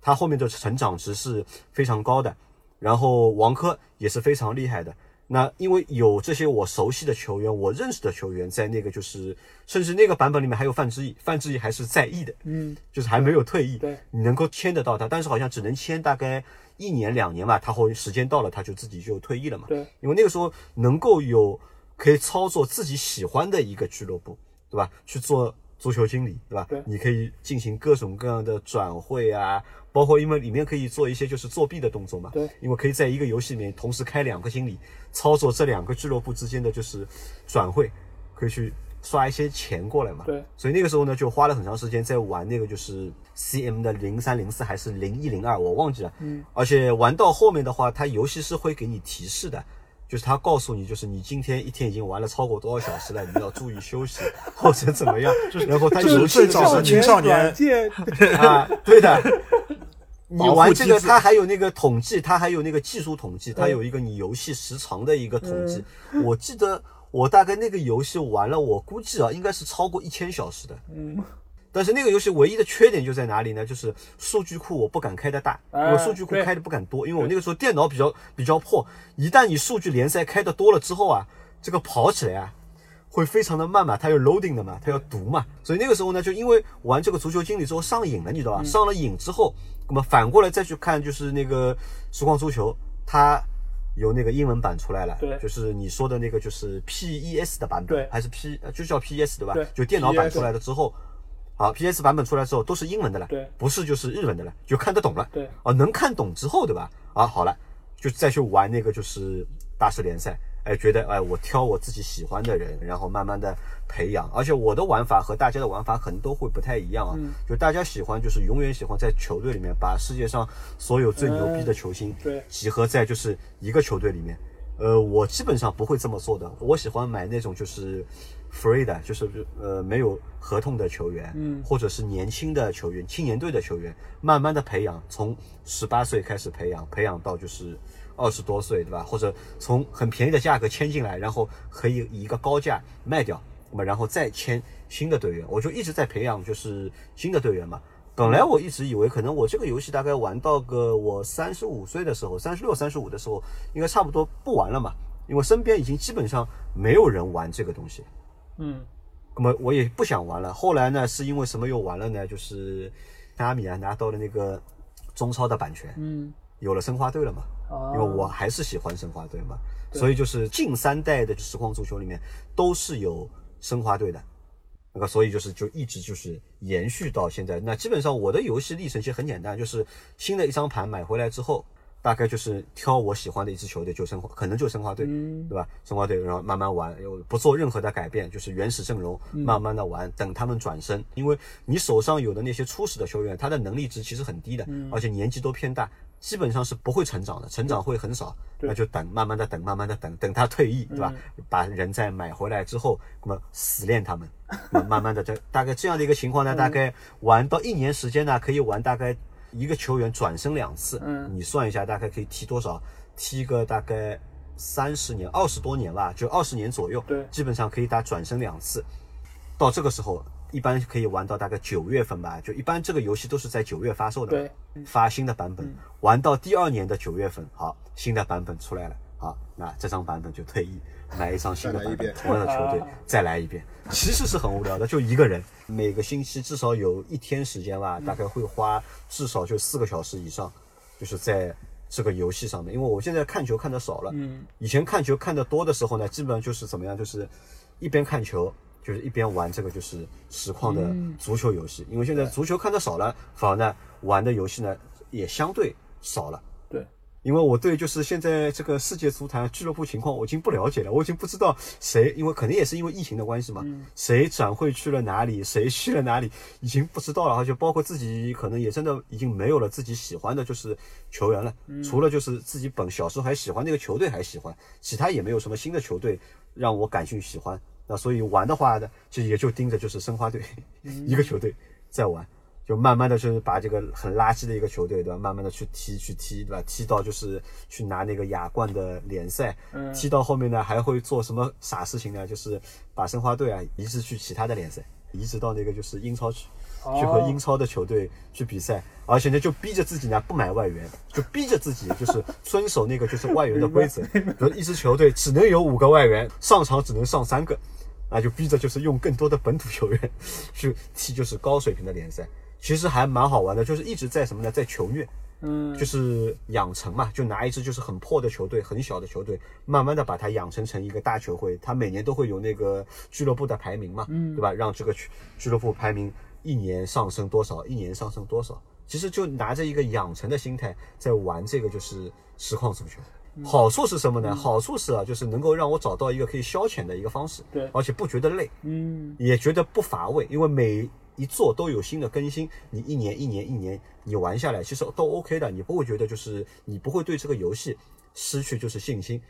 他后面的成长值是非常高的，然后王珂也是非常厉害的。那因为有这些我熟悉的球员，我认识的球员，在那个就是，甚至那个版本里面还有范志毅，范志毅还是在役的，嗯，就是还没有退役，对，你能够签得到他，但是好像只能签大概一年两年吧，他后时间到了他就自己就退役了嘛，对，因为那个时候能够有可以操作自己喜欢的一个俱乐部，对吧？去做足球经理，对吧？对，你可以进行各种各样的转会啊。包括因为里面可以做一些就是作弊的动作嘛，对，因为可以在一个游戏里面同时开两个经理，操作这两个俱乐部之间的就是转会，可以去刷一些钱过来嘛，对，所以那个时候呢就花了很长时间在玩那个就是 C M 的零三零四还是零一零二，我忘记了，嗯，而且玩到后面的话，它游戏是会给你提示的。就是他告诉你，就是你今天一天已经玩了超过多少小时了，你要注意休息或者怎么样。(laughs) 然后他游戏的青少年啊，对的。你玩这个，它还有那个统计，它还有那个技术统计，它有一个你游戏时长的一个统计。(laughs) 我记得我大概那个游戏玩了，我估计啊，应该是超过一千小时的。嗯。但是那个游戏唯一的缺点就在哪里呢？就是数据库我不敢开的大，我数据库开的不敢多，因为我那个时候电脑比较比较破。一旦你数据联赛开的多了之后啊，这个跑起来啊会非常的慢嘛，它有 loading 的嘛，它要读嘛。所以那个时候呢，就因为玩这个足球经理之后上瘾了，你知道吧？上了瘾之后，那么反过来再去看就是那个实况足球，它有那个英文版出来了，对，就是你说的那个就是 PES 的版本，对，还是 P 就叫 PES 对吧？对，就电脑版出来了之后。好，P.S. 版本出来之后都是英文的了，对，不是就是日文的了，就看得懂了，对，啊，能看懂之后，对吧？啊，好了，就再去玩那个就是大师联赛，哎，觉得哎，我挑我自己喜欢的人，然后慢慢的培养，而且我的玩法和大家的玩法可能都会不太一样啊，就大家喜欢就是永远喜欢在球队里面把世界上所有最牛逼的球星对。集合在就是一个球队里面，呃，我基本上不会这么做的，我喜欢买那种就是。free 的，就是呃没有合同的球员，嗯，或者是年轻的球员，青年队的球员，慢慢的培养，从十八岁开始培养，培养到就是二十多岁，对吧？或者从很便宜的价格签进来，然后可以以一个高价卖掉，那么然后再签新的队员，我就一直在培养就是新的队员嘛。本来我一直以为可能我这个游戏大概玩到个我三十五岁的时候，三十六、三十五的时候，应该差不多不玩了嘛，因为身边已经基本上没有人玩这个东西。嗯，那么我也不想玩了。后来呢，是因为什么又玩了呢？就是阿米啊拿到了那个中超的版权，嗯，有了申花队了嘛。因为我还是喜欢申花队嘛，所以就是近三代的实况足球里面都是有申花队的。那个，所以就是就一直就是延续到现在。那基本上我的游戏历程其实很简单，就是新的一张盘买回来之后。大概就是挑我喜欢的一支球队，就申花，可能就申花队，对吧？申花队，然后慢慢玩，又不做任何的改变，就是原始阵容，慢慢的玩，等他们转身。因为你手上有的那些初始的球员，他的能力值其实很低的，而且年纪都偏大，基本上是不会成长的，成长会很少，那就等，慢慢的等，慢慢的等，等他退役，对吧？把人再买回来之后，那么死练他们，慢慢的这 (laughs) 大概这样的一个情况呢，大概玩到一年时间呢，可以玩大概一个球员转身两次，嗯，你算一下，大概可以踢多少？踢个大概三十年、二十多年吧，就二十年左右，对，基本上可以打转身两次，到这个时候。一般可以玩到大概九月份吧，就一般这个游戏都是在九月发售的，对，发新的版本，玩到第二年的九月份，好，新的版本出来了，好，那这张版本就退役，买一张新的版本，同样的球队 (laughs) 再来一遍，其实是很无聊的，就一个人，每个星期至少有一天时间吧，大概会花至少就四个小时以上，就是在这个游戏上面，因为我现在看球看的少了，嗯，以前看球看的多的时候呢，基本上就是怎么样，就是一边看球。就是一边玩这个就是实况的足球游戏，因为现在足球看的少了，反而呢玩的游戏呢也相对少了。对，因为我对就是现在这个世界足坛俱乐部情况我已经不了解了，我已经不知道谁，因为肯定也是因为疫情的关系嘛，谁转会去了哪里，谁去了哪里，已经不知道了。而且包括自己可能也真的已经没有了自己喜欢的就是球员了，除了就是自己本小时候还喜欢那个球队还喜欢，其他也没有什么新的球队让我感兴趣喜欢。那所以玩的话呢，就也就盯着就是申花队 (laughs) 一个球队在玩，就慢慢的就是把这个很垃圾的一个球队，对吧？慢慢的去踢去踢，对吧？踢到就是去拿那个亚冠的联赛，踢到后面呢还会做什么傻事情呢？就是把申花队啊移植去其他的联赛，移植到那个就是英超去，去和英超的球队去比赛，而且呢就逼着自己呢不买外援，就逼着自己就是遵守那个就是外援的规则，(laughs) 比如一支球队只能有五个外援，上场只能上三个。那就逼着就是用更多的本土球员 (laughs) 去踢就是高水平的联赛，其实还蛮好玩的，就是一直在什么呢，在求虐，嗯，就是养成嘛，就拿一支就是很破的球队，很小的球队，慢慢的把它养成成一个大球会，它每年都会有那个俱乐部的排名嘛，嗯，对吧？让这个俱俱乐部排名一年上升多少，一年上升多少，其实就拿着一个养成的心态在玩这个就是实况足球。好处是什么呢？好处是啊，就是能够让我找到一个可以消遣的一个方式，对，而且不觉得累，嗯，也觉得不乏味，因为每一座都有新的更新，你一年一年一年你玩下来，其实都 OK 的，你不会觉得就是你不会对这个游戏失去就是信心。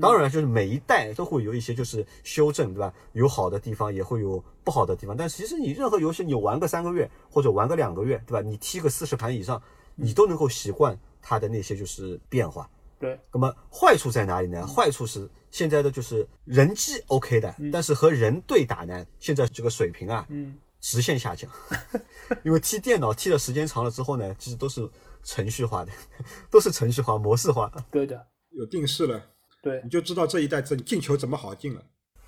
当然，就是每一代都会有一些就是修正，对吧？有好的地方，也会有不好的地方。但其实你任何游戏，你玩个三个月或者玩个两个月，对吧？你踢个四十盘以上，你都能够习惯它的那些就是变化。对，那么坏处在哪里呢？坏处是现在的就是人机 OK 的，但是和人对打呢，现在这个水平啊，嗯，直线下降。(laughs) 因为踢电脑踢的时间长了之后呢，其实都是程序化的，(laughs) 都是程序化模式化。对的，有定式了，对，你就知道这一代这进球怎么好进了。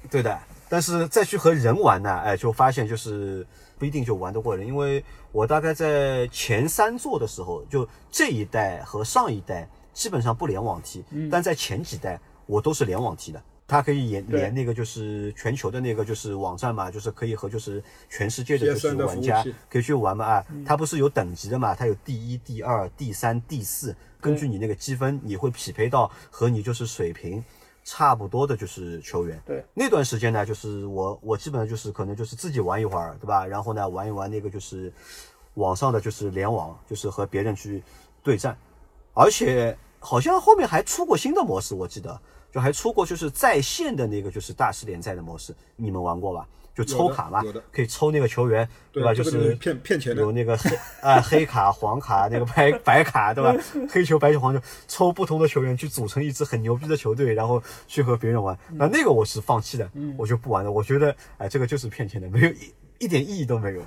对的，但是再去和人玩呢，哎，就发现就是不一定就玩得过人，因为我大概在前三座的时候，就这一代和上一代。基本上不联网踢，但在前几代我都是联网踢的。它可以连连那个就是全球的那个就是网站嘛，就是可以和就是全世界的就是玩家可以去玩嘛啊。它不是有等级的嘛？它有第一、第二、第三、第四，根据你那个积分，你会匹配到和你就是水平差不多的就是球员。对，那段时间呢，就是我我基本上就是可能就是自己玩一会儿，对吧？然后呢玩一玩那个就是网上的就是联网，就是和别人去对战。而且好像后面还出过新的模式，我记得就还出过就是在线的那个就是大师联赛的模式，你们玩过吧？就抽卡嘛，可以抽那个球员，对吧？就是骗骗钱的，有那个黑 (laughs) 啊黑卡、黄卡、那个白 (laughs) 白卡，对吧？黑球、白球、黄球，抽不同的球员去组成一支很牛逼的球队，然后去和别人玩。那那个我是放弃的，我就不玩了。我觉得哎，这个就是骗钱的，没有一一点意义都没有。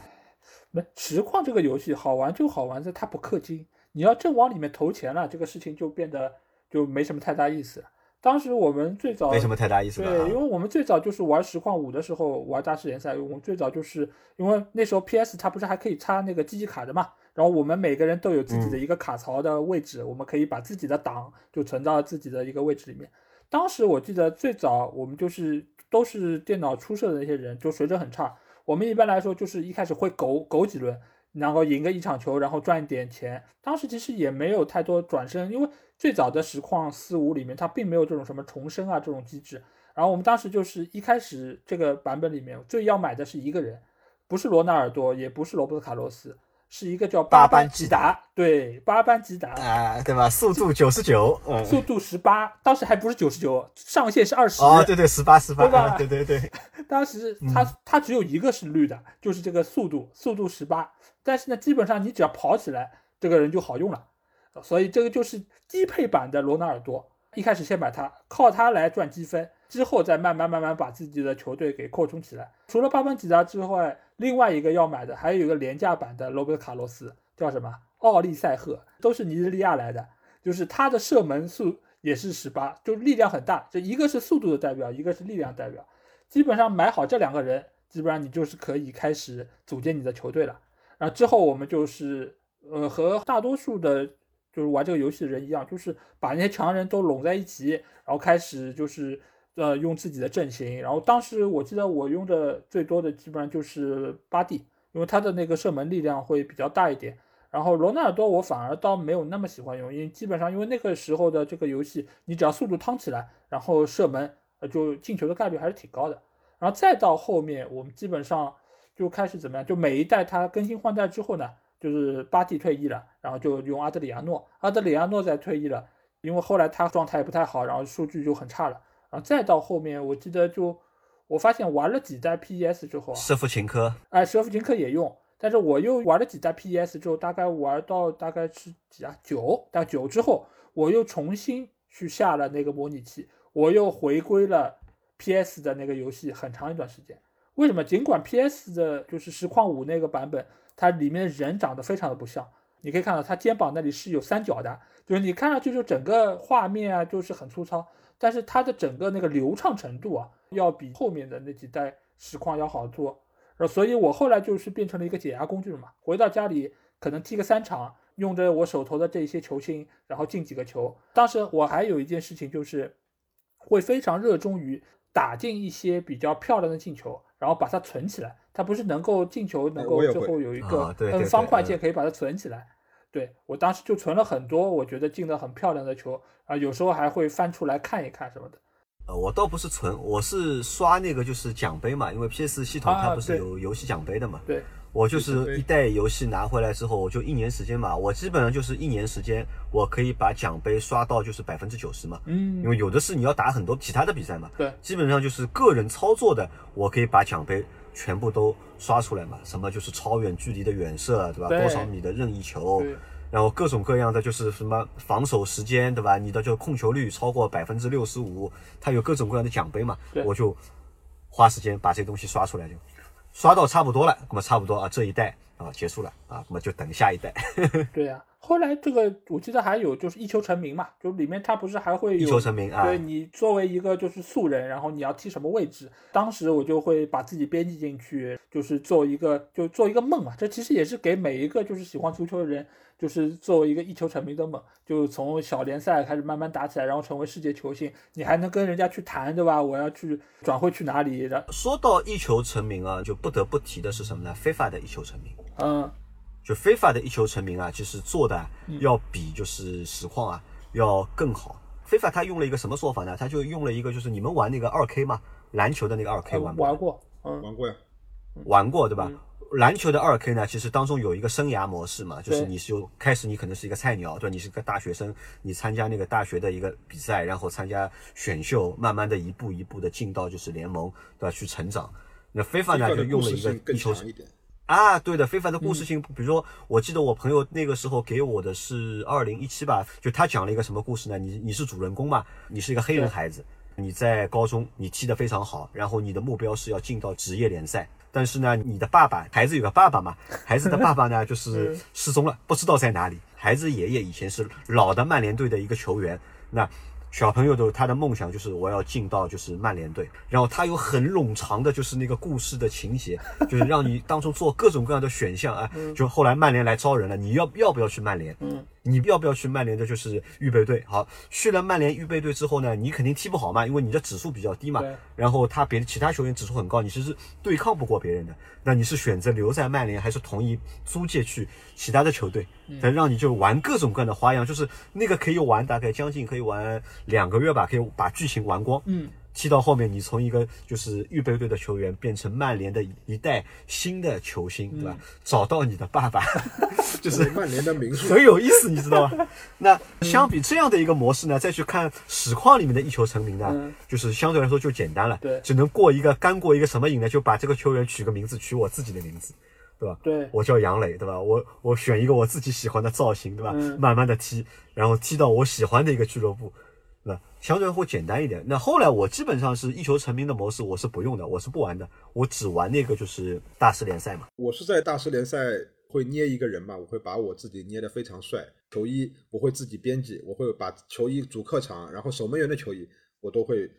那实况这个游戏好玩就好玩在它不氪金。你要真往里面投钱了，这个事情就变得就没什么太大意思。当时我们最早没什么太大意思，对，因为我们最早就是玩实况五的时候玩大师联赛，我们最早就是因为那时候 PS 它不是还可以插那个机器卡的嘛，然后我们每个人都有自己的一个卡槽的位置，我们可以把自己的档就存到自己的一个位置里面。当时我记得最早我们就是都是电脑出色的那些人，就水准很差，我们一般来说就是一开始会苟苟几轮。然后赢个一场球，然后赚一点钱。当时其实也没有太多转身，因为最早的实况四五里面它并没有这种什么重生啊这种机制。然后我们当时就是一开始这个版本里面最要买的是一个人，不是罗纳尔多，也不是罗伯特卡洛斯，是一个叫八班吉达，对，八班吉达啊，对吧？速度九十九，速度十八，当时还不是九十九，上限是二十。哦，对对，十八十八，对吧？对对对，当时它它只有一个是绿的，就是这个速度，速度十八。但是呢，基本上你只要跑起来，这个人就好用了。所以这个就是低配版的罗纳尔多。一开始先买它，靠它来赚积分，之后再慢慢慢慢把自己的球队给扩充起来。除了巴班吉达之外，另外一个要买的还有一个廉价版的罗伯特卡洛斯，叫什么？奥利塞赫，都是尼日利亚来的。就是他的射门速也是十八，就力量很大。这一个是速度的代表，一个是力量代表。基本上买好这两个人，基本上你就是可以开始组建你的球队了。然后之后我们就是呃和大多数的。就是玩这个游戏的人一样，就是把那些强人都拢在一起，然后开始就是呃用自己的阵型。然后当时我记得我用的最多的基本上就是巴蒂，因为他的那个射门力量会比较大一点。然后罗纳尔多我反而倒没有那么喜欢用，因为基本上因为那个时候的这个游戏，你只要速度趟起来，然后射门，呃就进球的概率还是挺高的。然后再到后面，我们基本上就开始怎么样？就每一代它更新换代之后呢？就是巴蒂退役了，然后就用阿德里亚诺，阿德里亚诺再退役了，因为后来他状态也不太好，然后数据就很差了，然后再到后面，我记得就我发现玩了几代 PES 之后啊，舍甫琴科，哎，舍甫琴科也用，但是我又玩了几代 PES 之后，大概玩到大概是几啊九，到九之后，我又重新去下了那个模拟器，我又回归了 PS 的那个游戏很长一段时间。为什么？尽管 PS 的就是实况五那个版本。它里面人长得非常的不像，你可以看到它肩膀那里是有三角的，就是你看上去就整个画面啊就是很粗糙，但是它的整个那个流畅程度啊，要比后面的那几代实况要好做。呃，所以我后来就是变成了一个解压工具了嘛，回到家里可能踢个三场，用着我手头的这些球星，然后进几个球。当时我还有一件事情就是，会非常热衷于打进一些比较漂亮的进球，然后把它存起来。它不是能够进球，能够最后有一个摁方块键可以把它存起来。对我当时就存了很多，我觉得进的很漂亮的球啊，有时候还会翻出来看一看什么的。呃，我倒不是存，我是刷那个就是奖杯嘛，因为 PS 系统它不是有游戏奖杯的嘛。对，我就是一代游戏拿回来之后，我就一年时间嘛，我基本上就是一年时间，我可以把奖杯刷到就是百分之九十嘛。嗯，因为有的是你要打很多其他的比赛嘛。对，基本上就是个人操作的，我可以把奖杯。全部都刷出来嘛？什么就是超远距离的远射，对吧？多少米的任意球，然后各种各样的就是什么防守时间，对吧？你的就控球率超过百分之六十五，它有各种各样的奖杯嘛？我就花时间把这东西刷出来，就刷到差不多了，那么差不多啊，这一代啊结束了啊，那么就等下一代。(laughs) 对呀。后来这个我记得还有就是一球成名嘛，就里面他不是还会有一球成名啊？对你作为一个就是素人，然后你要踢什么位置？当时我就会把自己编辑进去，就是做一个就做一个梦嘛。这其实也是给每一个就是喜欢足球的人，就是作为一个一球成名的梦，就从小联赛开始慢慢打起来，然后成为世界球星，你还能跟人家去谈，对吧？我要去转会去哪里？然说到一球成名啊，就不得不提的是什么呢？非法的一球成名。嗯。就非法的一球成名啊，其实做的要比就是实况啊要更好。非法他用了一个什么说法呢？他就用了一个就是你们玩那个二 K 嘛，篮球的那个二 K 玩玩过，嗯，玩过呀，玩过对吧？篮球的二 K 呢，其实当中有一个生涯模式嘛，就是你是有开始你可能是一个菜鸟，对，你是个大学生，你参加那个大学的一个比赛，然后参加选秀，慢慢的一步一步的进到就是联盟，对吧？去成长。那非法呢就用了一个一球。啊，对的，非凡的故事性，比如说，我记得我朋友那个时候给我的是二零一七吧，就他讲了一个什么故事呢？你你是主人公嘛，你是一个黑人孩子，你在高中你踢得非常好，然后你的目标是要进到职业联赛，但是呢，你的爸爸，孩子有个爸爸嘛，孩子的爸爸呢就是 (laughs) 失踪了，不知道在哪里。孩子爷爷以前是老的曼联队的一个球员，那。小朋友的他的梦想就是我要进到就是曼联队，然后他有很冗长的，就是那个故事的情节，(laughs) 就是让你当中做各种各样的选项啊。就后来曼联来招人了，你要要不要去曼联？嗯。你要不要去曼联的？就是预备队。好，去了曼联预备队之后呢，你肯定踢不好嘛，因为你的指数比较低嘛。然后他别的其他球员指数很高，你其实对抗不过别人的。那你是选择留在曼联，还是同意租借去其他的球队？再让你就玩各种各样的花样，就是那个可以玩大概将近可以玩两个月吧，可以把剧情玩光。嗯。踢到后面，你从一个就是预备队的球员变成曼联的一代新的球星，对吧？找到你的爸爸，(laughs) 就是曼联的名宿，很有意思，你知道吗？那相比这样的一个模式呢，再去看实况里面的一球成名呢，就是相对来说就简单了，对，只能过一个干过一个什么瘾呢？就把这个球员取个名字，取我自己的名字，对吧？对，我叫杨磊，对吧？我我选一个我自己喜欢的造型，对吧？慢慢的踢，然后踢到我喜欢的一个俱乐部。那相对会简单一点。那后来我基本上是一球成名的模式，我是不用的，我是不玩的，我只玩那个就是大师联赛嘛。我是在大师联赛会捏一个人嘛，我会把我自己捏得非常帅，球衣我会自己编辑，我会把球衣主客场，然后守门员的球衣我都会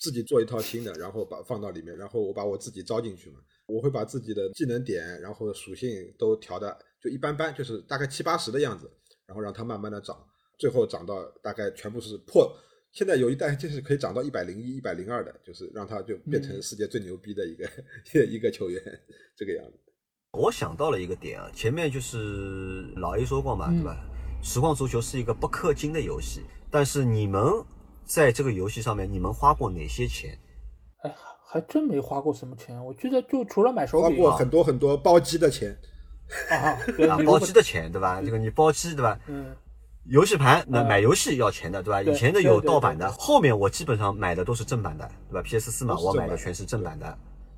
自己做一套新的，然后把放到里面，然后我把我自己招进去嘛。我会把自己的技能点，然后属性都调的就一般般，就是大概七八十的样子，然后让它慢慢的涨，最后涨到大概全部是破。现在有一代就是可以涨到一百零一、一百零二的，就是让他就变成世界最牛逼的一个 (laughs) 一个球员，这个样子。我想到了一个点啊，前面就是老 A 说过嘛，对吧？实况足球是一个不氪金的游戏，但是你们在这个游戏上面，你们花过哪些钱？哎，还真没花过什么钱。我记得就除了买手柄，花过很多很多包机的钱啊，包机的钱对吧？这个你包机对吧？嗯。游戏盘那买游戏要钱的，对吧？以前的有盗版的，后面我基本上买的都是正版的，对吧？PS 四嘛，我买的全是正版的，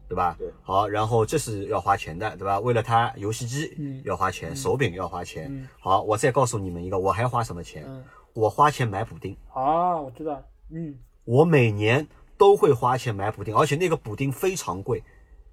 对吧？好，然后这是要花钱的，对吧？为了它游戏机要花钱，手柄要花钱。好，我再告诉你们一个，我还花什么钱？我花钱买补丁。啊，我知道。嗯，我每年都会花钱买补丁，而且那个补丁非常贵。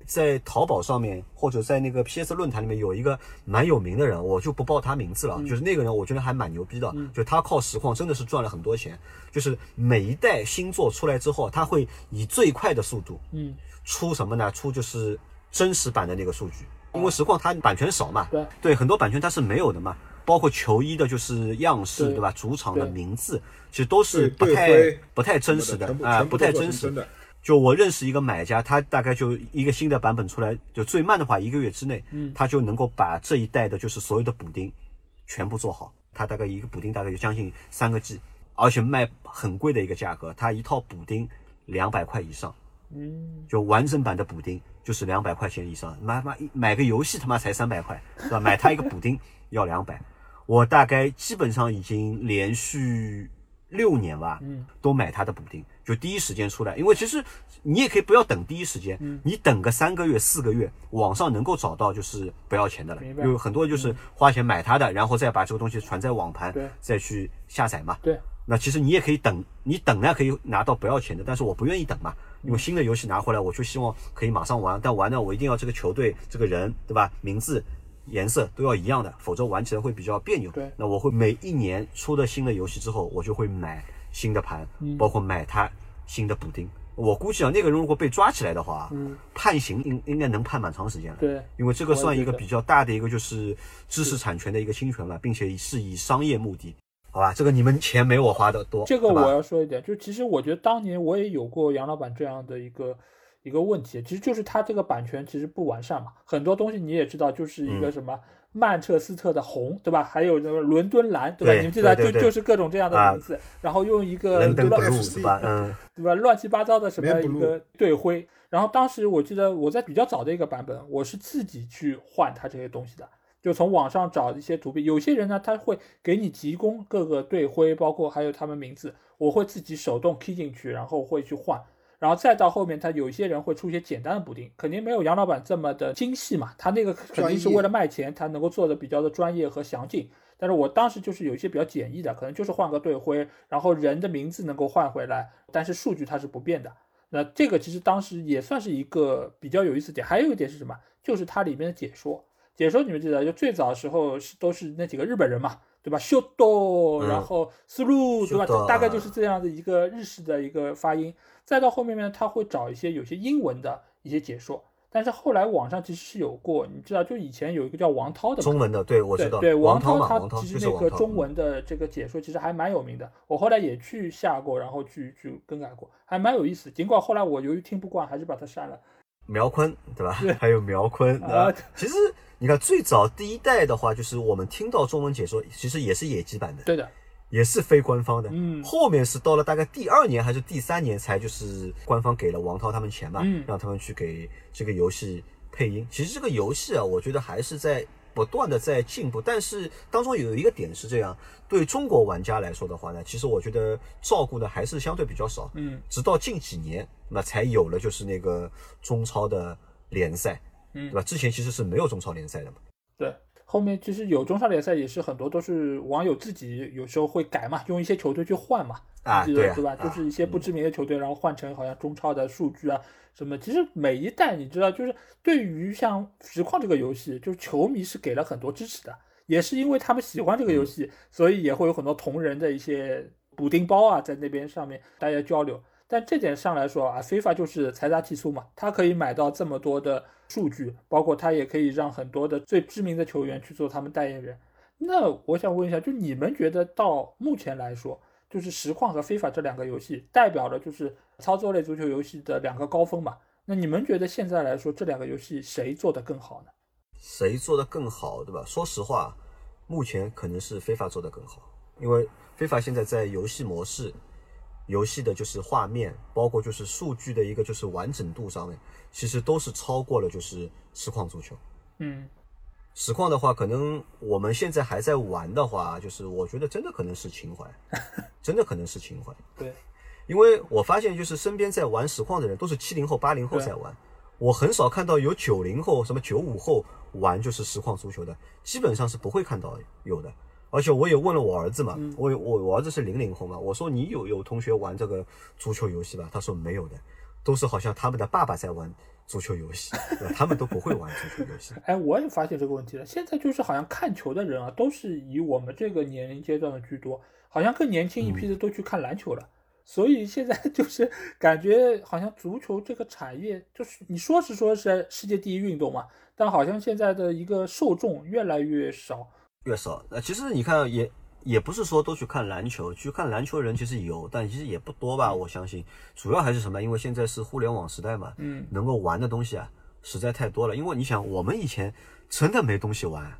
在淘宝上面或者在那个 PS 论坛里面有一个蛮有名的人，我就不报他名字了。就是那个人，我觉得还蛮牛逼的。就他靠实况真的是赚了很多钱。就是每一代新作出来之后，他会以最快的速度，嗯，出什么呢？出就是真实版的那个数据。因为实况它版权少嘛，对对，很多版权它是没有的嘛。包括球衣的就是样式，对吧？主场的名字其实都是不太不太真实的啊，不太真实。就我认识一个买家，他大概就一个新的版本出来，就最慢的话一个月之内，嗯，他就能够把这一代的就是所有的补丁全部做好。他大概一个补丁大概就将近三个 G，而且卖很贵的一个价格，他一套补丁两百块以上，嗯，就完整版的补丁就是两百块钱以上。买买买个游戏他妈才三百块，是吧？买他一个补丁要两百，我大概基本上已经连续。六年吧，嗯，都买他的补丁，就第一时间出来。因为其实你也可以不要等第一时间，嗯，你等个三个月、四个月，网上能够找到就是不要钱的了。有很多就是花钱买它的，然后再把这个东西传在网盘，再去下载嘛。对。那其实你也可以等，你等呢可以拿到不要钱的，但是我不愿意等嘛，因为新的游戏拿回来，我就希望可以马上玩。但玩呢，我一定要这个球队、这个人，对吧？名字。颜色都要一样的，否则玩起来会比较别扭。对，那我会每一年出的新的游戏之后，我就会买新的盘，包括买它新的补丁。我估计啊，那个人如果被抓起来的话，嗯，判刑应应该能判蛮长时间了。对，因为这个算一个比较大的一个就是知识产权的一个侵权了，并且是以商业目的，好吧？这个你们钱没我花的多。这个我要说一点，就其实我觉得当年我也有过杨老板这样的一个。一个问题，其实就是他这个版权其实不完善嘛，很多东西你也知道，就是一个什么曼彻斯特的红，对吧？还有那个伦敦蓝，对吧？你们记得就就是各种这样的名字，然后用一个对吧？嗯，对吧？乱七八糟的什么一个队徽，然后当时我记得我在比较早的一个版本，我是自己去换它这些东西的，就从网上找一些图片。有些人呢，他会给你提供各个队徽，包括还有他们名字，我会自己手动 key 进去，然后会去换。然后再到后面，他有一些人会出一些简单的补丁，肯定没有杨老板这么的精细嘛。他那个肯定是为了卖钱，他能够做的比较的专业和详尽。但是我当时就是有一些比较简易的，可能就是换个队徽，然后人的名字能够换回来，但是数据它是不变的。那这个其实当时也算是一个比较有意思点。还有一点是什么？就是它里面的解说。解说你们记得，就最早的时候是都是那几个日本人嘛，对吧？秀多，然后思路，对吧？大概就是这样的一个日式的一个发音。再到后面呢，他会找一些有些英文的一些解说，但是后来网上其实是有过，你知道，就以前有一个叫王涛的中文的，对我知道，对王涛他其实那个中文的这个解说其实还蛮有名的，我后来也去下过，然后去去更改过，还蛮有意思。尽管后来我由于听不惯，还是把它删了。苗坤对吧？还有苗坤啊，其实你看最早第一代的话，就是我们听到中文解说，其实也是野鸡版的。对的。也是非官方的。嗯，后面是到了大概第二年还是第三年才就是官方给了王涛他们钱嘛，让他们去给这个游戏配音。其实这个游戏啊，我觉得还是在。不断的在进步，但是当中有一个点是这样，对中国玩家来说的话呢，其实我觉得照顾的还是相对比较少。嗯，直到近几年，那才有了就是那个中超的联赛，嗯，对吧？之前其实是没有中超联赛的嘛。对，后面其实有中超联赛，也是很多都是网友自己有时候会改嘛，用一些球队去换嘛。啊，对，对吧？就是一些不知名的球队，然后换成好像中超的数据啊。什么？其实每一代你知道，就是对于像实况这个游戏，就是球迷是给了很多支持的，也是因为他们喜欢这个游戏，所以也会有很多同人的一些补丁包啊，在那边上面大家交流。但这点上来说啊，FIFA 就是财大气粗嘛，它可以买到这么多的数据，包括它也可以让很多的最知名的球员去做他们代言人。那我想问一下，就你们觉得到目前来说？就是实况和 FIFA 这两个游戏，代表了就是操作类足球游戏的两个高峰嘛。那你们觉得现在来说，这两个游戏谁做的更好呢？谁做的更好，对吧？说实话，目前可能是 FIFA 做的更好，因为 FIFA 现在在游戏模式、游戏的就是画面，包括就是数据的一个就是完整度上面，其实都是超过了就是实况足球。嗯。实况的话，可能我们现在还在玩的话，就是我觉得真的可能是情怀，真的可能是情怀。对，因为我发现就是身边在玩实况的人都是七零后、八零后在玩，我很少看到有九零后、什么九五后玩就是实况足球的，基本上是不会看到有的。而且我也问了我儿子嘛，我我我儿子是零零后嘛，我说你有有同学玩这个足球游戏吧？他说没有的，都是好像他们的爸爸在玩。足球游戏，他们都不会玩足球游戏。哎，我也发现这个问题了。现在就是好像看球的人啊，都是以我们这个年龄阶段的居多，好像更年轻一批的都去看篮球了。所以现在 (laughs) 就是感觉好像足球这个产业，就是你说是说是世界第一运动嘛，但好像现在的一个受众越来越少，越少。那，其实你看也。也不是说都去看篮球，去看篮球的人其实有，但其实也不多吧。我相信，主要还是什么？因为现在是互联网时代嘛，嗯，能够玩的东西啊，实在太多了。因为你想，我们以前真的没东西玩，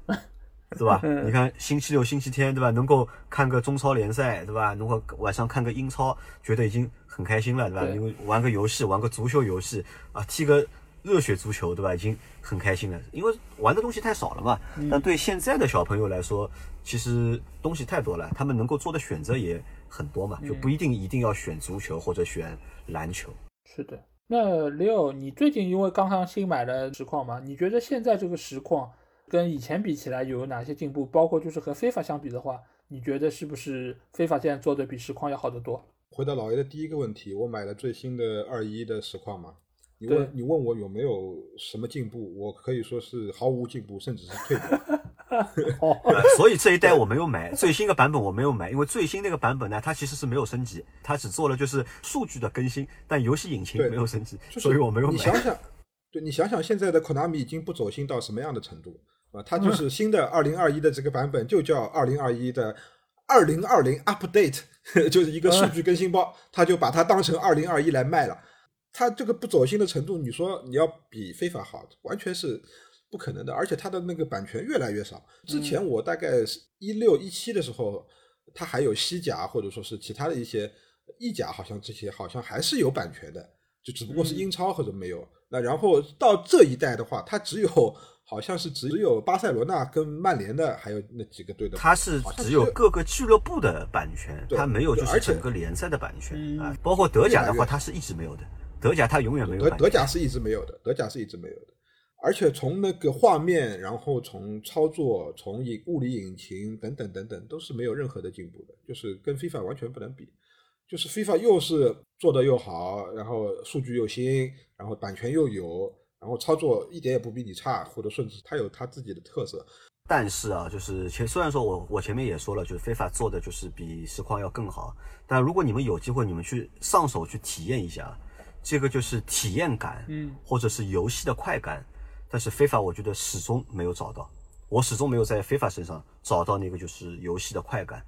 对吧？(laughs) 你看星期六、星期天，对吧？能够看个中超联赛，对吧？能够晚上看个英超，觉得已经很开心了，对吧？因为玩个游戏，玩个足球游戏啊，踢个。热血足球，对吧？已经很开心了，因为玩的东西太少了嘛。但对现在的小朋友来说，其实东西太多了，他们能够做的选择也很多嘛，就不一定一定要选足球或者选篮球。是的。那 Leo，你最近因为刚刚新买了实况嘛？你觉得现在这个实况跟以前比起来有哪些进步？包括就是和非法相比的话，你觉得是不是非法现在做的比实况要好得多？回答老爷的第一个问题，我买了最新的二一的实况嘛？你问你问我有没有什么进步？我可以说是毫无进步，甚至是退步。(laughs) 所以这一代我没有买最新的版本，我没有买，因为最新那个版本呢，它其实是没有升级，它只做了就是数据的更新，但游戏引擎没有升级，所以我没有买。(laughs) 你想想，对你想想，现在的 Konami 已经不走心到什么样的程度啊？它就是新的二零二一的这个版本，就叫二零二一的二零二零 Update，(laughs) 就是一个数据更新包，它就把它当成二零二一来卖了。它这个不走心的程度，你说你要比非法好，完全是不可能的。而且他的那个版权越来越少。之前我大概一六一七的时候，他还有西甲或者说是其他的一些意甲，好像这些好像还是有版权的，就只不过是英超或者没有。那然后到这一代的话，他只有好像是只有巴塞罗那跟曼联的，还有那几个队的。它是只有各个俱乐部的版权，它没有就是整个联赛的版权啊。包括德甲的话，它是一直没有的。德甲他永远没有，德德甲是一直没有的，德甲是一直没有的，而且从那个画面，然后从操作，从引物理引擎等等等等，都是没有任何的进步的，就是跟 FIFA 完全不能比，就是 FIFA 又是做的又好，然后数据又新，然后版权又有，然后操作一点也不比你差，或者甚至它有它自己的特色。但是啊，就是前虽然说我我前面也说了，就是 FIFA 做的就是比实况要更好，但如果你们有机会，你们去上手去体验一下。这个就是体验感，嗯，或者是游戏的快感，但是非法我觉得始终没有找到，我始终没有在非法身上找到那个就是游戏的快感，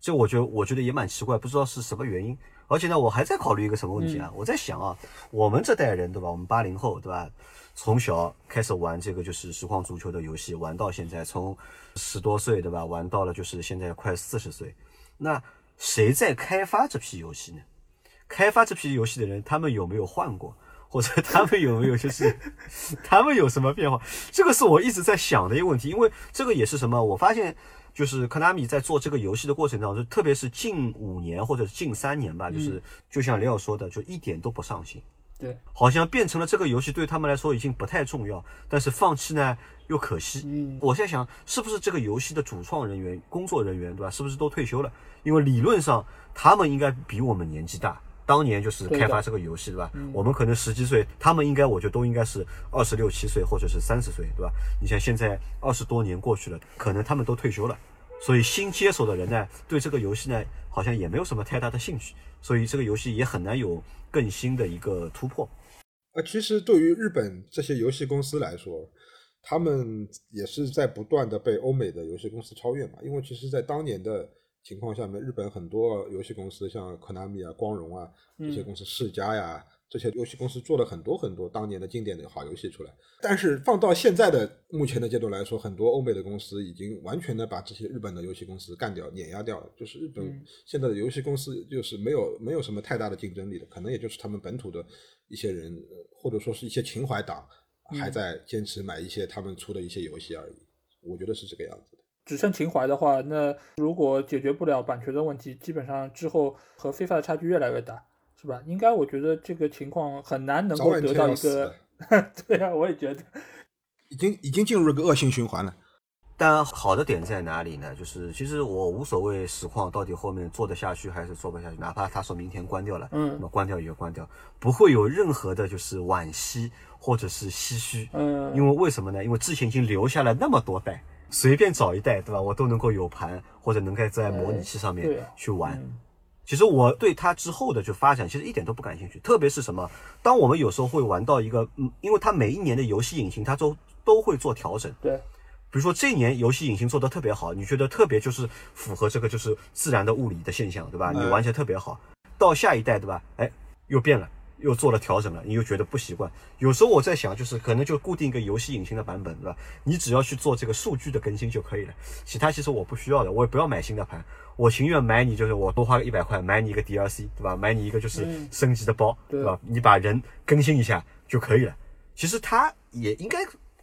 这我觉得我觉得也蛮奇怪，不知道是什么原因。而且呢，我还在考虑一个什么问题啊？我在想啊，我们这代人对吧？我们八零后对吧？从小开始玩这个就是实况足球的游戏，玩到现在，从十多岁对吧？玩到了就是现在快四十岁。那谁在开发这批游戏呢？开发这批游戏的人，他们有没有换过？(laughs) 或者他们有没有就是 (laughs) 他们有什么变化？这个是我一直在想的一个问题，因为这个也是什么？我发现就是科纳米在做这个游戏的过程当中，特别是近五年或者近三年吧，就是就像雷奥说的，就一点都不上心。对，好像变成了这个游戏对他们来说已经不太重要，但是放弃呢又可惜。嗯，我在想，是不是这个游戏的主创人员、工作人员，对吧？是不是都退休了？因为理论上他们应该比我们年纪大，当年就是开发这个游戏，对吧？我们可能十几岁，他们应该我觉得都应该是二十六七岁或者是三十岁，对吧？你像现在二十多年过去了，可能他们都退休了，所以新接手的人呢，对这个游戏呢，好像也没有什么太大的兴趣，所以这个游戏也很难有。更新的一个突破，呃，其实对于日本这些游戏公司来说，他们也是在不断的被欧美的游戏公司超越嘛。因为其实，在当年的情况下面，日本很多游戏公司，像科纳米啊、光荣啊这些公司，世嘉呀。这些游戏公司做了很多很多当年的经典的好游戏出来，但是放到现在的目前的阶段来说，很多欧美的公司已经完全的把这些日本的游戏公司干掉、碾压掉了。就是日本现在的游戏公司就是没有没有什么太大的竞争力的，可能也就是他们本土的一些人，或者说是一些情怀党，还在坚持买一些他们出的一些游戏而已。我觉得是这个样子的。只剩情怀的话，那如果解决不了版权的问题，基本上之后和非法的差距越来越大。是吧？应该我觉得这个情况很难能够得到一个，(laughs) 对啊，我也觉得，已经已经进入了个恶性循环了。但好的点在哪里呢？就是其实我无所谓实况到底后面做得下去还是做不下去，哪怕他说明天关掉了，嗯，那么关掉也就关掉，不会有任何的就是惋惜或者是唏嘘，嗯，因为为什么呢？因为之前已经留下了那么多代，随便找一代，对吧？我都能够有盘或者能够在模拟器上面去玩。其实我对它之后的就发展其实一点都不感兴趣，特别是什么，当我们有时候会玩到一个，嗯，因为它每一年的游戏引擎它都都会做调整，对，比如说这年游戏引擎做的特别好，你觉得特别就是符合这个就是自然的物理的现象，对吧？你玩起来特别好，到下一代，对吧？哎，又变了。又做了调整了，你又觉得不习惯。有时候我在想，就是可能就固定一个游戏引擎的版本，对吧？你只要去做这个数据的更新就可以了，其他其实我不需要的，我也不要买新的盘，我情愿买你就是我多花个一百块买你一个 (laughs) DLC，对吧？买你一个就是升级的包，对吧？你把人更新一下就可以了。其实它也应该。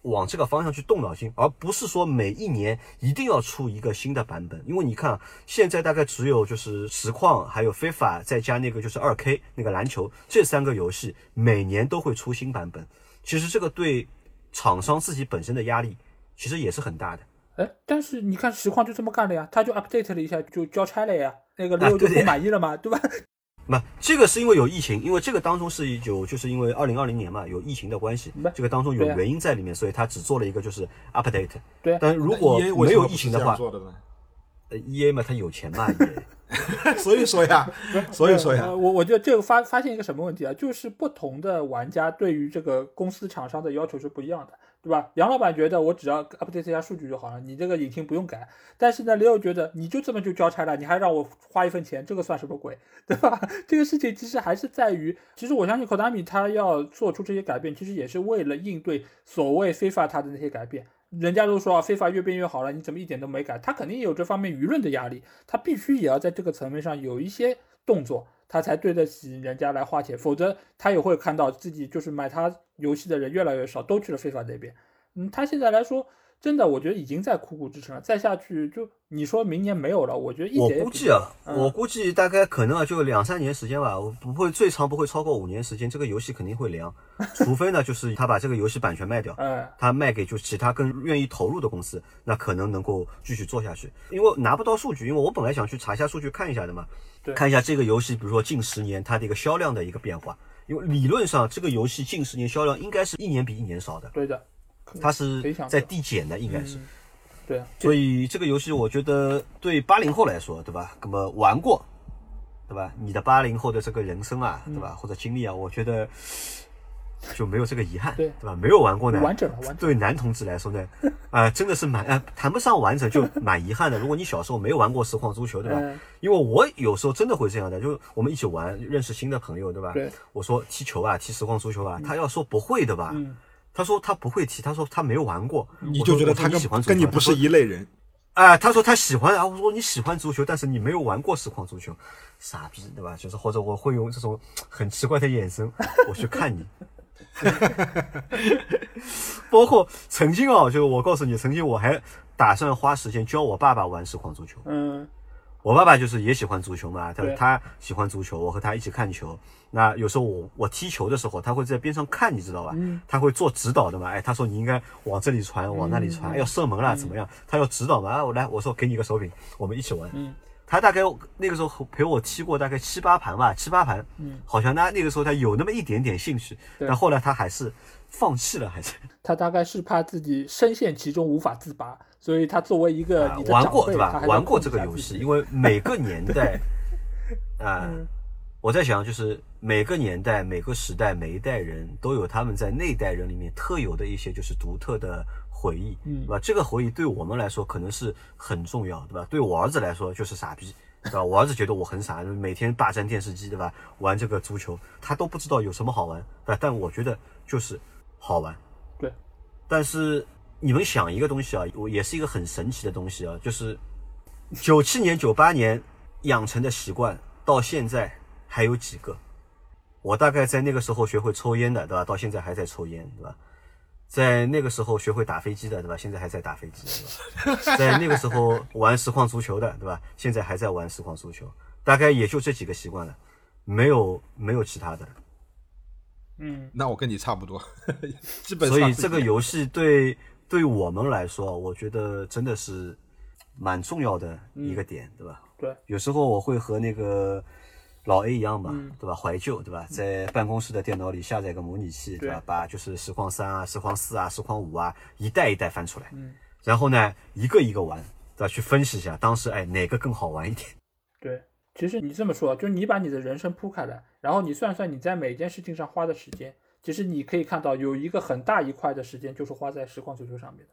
往这个方向去动脑筋，而不是说每一年一定要出一个新的版本。因为你看，现在大概只有就是实况，还有非法，再加那个就是二 K 那个篮球这三个游戏，每年都会出新版本。其实这个对厂商自己本身的压力，其实也是很大的。哎，但是你看实况就这么干了呀，他就 update 了一下就交差了呀，那个六就不满意了嘛，对吧？不，这个是因为有疫情，因为这个当中是有，就是因为二零二零年嘛，有疫情的关系，这个当中有原因在里面，所以他只做了一个就是 update。对，但如果没有疫情的话，呃，E A 嘛，他有钱嘛，(laughs) 也，所以说呀，所以说呀，我我觉得这个发发现一个什么问题啊，就是不同的玩家对于这个公司厂商的要求是不一样的。对吧？杨老板觉得我只要 update 一下数据就好了，你这个引擎不用改。但是呢，雷欧觉得你就这么就交差了，你还让我花一分钱，这个算什么鬼？(laughs) 对吧？这个事情其实还是在于，其实我相信 Konami 他要做出这些改变，其实也是为了应对所谓非法他的那些改变。人家都说啊，非法越变越好了，你怎么一点都没改？他肯定有这方面舆论的压力，他必须也要在这个层面上有一些动作。他才对得起人家来花钱，否则他也会看到自己就是买他游戏的人越来越少，都去了非法那边。嗯，他现在来说，真的我觉得已经在苦苦支撑了，再下去就你说明年没有了，我觉得一点。我估计啊，我估计大概可能啊，就两三年时间吧，我不会最长不会超过五年时间，这个游戏肯定会凉，除非呢就是他把这个游戏版权卖掉，(laughs) 嗯，他卖给就其他更愿意投入的公司，那可能能够继续做下去。因为拿不到数据，因为我本来想去查一下数据看一下的嘛。看一下这个游戏，比如说近十年它的一个销量的一个变化，因为理论上这个游戏近十年销量应该是一年比一年少的。对的，它是在递减的，应该是。对。所以这个游戏我觉得对八零后来说，对吧？那么玩过，对吧？你的八零后的这个人生啊，对吧？或者经历啊，我觉得。就没有这个遗憾，对对吧？没有玩过呢，完整了，完整。对男同志来说呢，啊，真的是蛮啊，谈不上完整，就蛮遗憾的。如果你小时候没有玩过实况足球，对吧？因为我有时候真的会这样的，就是我们一起玩，认识新的朋友，对吧？对。我说踢球啊，踢实况足球啊，他要说不会的吧？他说他不会踢，他说他没有玩过。你就觉得他跟跟你不是一类人。啊，他说他喜欢啊，我说你喜欢足球，但是你没有玩过实况足球，傻逼，对吧？就是或者我会用这种很奇怪的眼神我去看你。(laughs) 包括曾经啊，就是我告诉你，曾经我还打算花时间教我爸爸玩实况足球。嗯，我爸爸就是也喜欢足球嘛，他他喜欢足球，我和他一起看球。那有时候我我踢球的时候，他会在边上看，你知道吧？他会做指导的嘛。哎，他说你应该往这里传，往那里传，要射门了怎么样？他要指导嘛。啊，我来，我说给你个手柄，我们一起玩。他大概那个时候陪我踢过大概七八盘吧，七八盘。嗯，好像他那个时候他有那么一点点兴趣，但后来他还是放弃了，还是。他大概是怕自己深陷其中无法自拔，所以他作为一个玩过对吧？玩过这个游戏，因为每个年代，(laughs) 啊，我在想就是每个年代、每个时代、每一代人都有他们在那代人里面特有的一些就是独特的。回忆，嗯，对吧？这个回忆对我们来说可能是很重要，对吧？对我儿子来说就是傻逼，对吧？我儿子觉得我很傻，每天霸占电视机，对吧？玩这个足球，他都不知道有什么好玩，对吧？但我觉得就是好玩，对。但是你们想一个东西啊，我也是一个很神奇的东西啊，就是九七年、九八年养成的习惯，到现在还有几个？我大概在那个时候学会抽烟的，对吧？到现在还在抽烟，对吧？在那个时候学会打飞机的，对吧？现在还在打飞机，对吧？在那个时候玩实况足球的，对吧？现在还在玩实况足球，大概也就这几个习惯了，没有没有其他的。嗯，那我跟你差不多，(laughs) 基本上。所以这个游戏对对我们来说，我觉得真的是蛮重要的一个点，对吧？对。有时候我会和那个。老 A 一样嘛，对吧？怀旧，对吧？在办公室的电脑里下载个模拟器，对吧？把就是实况三啊、实况四啊、实况五啊一代一代翻出来，嗯，然后呢，一个一个玩，对吧？去分析一下当时哎哪个更好玩一点。(laughs) 对，其实你这么说，就是你把你的人生铺开来，然后你算算你在每件事情上花的时间，其实你可以看到有一个很大一块的时间就是花在实况足球上面的。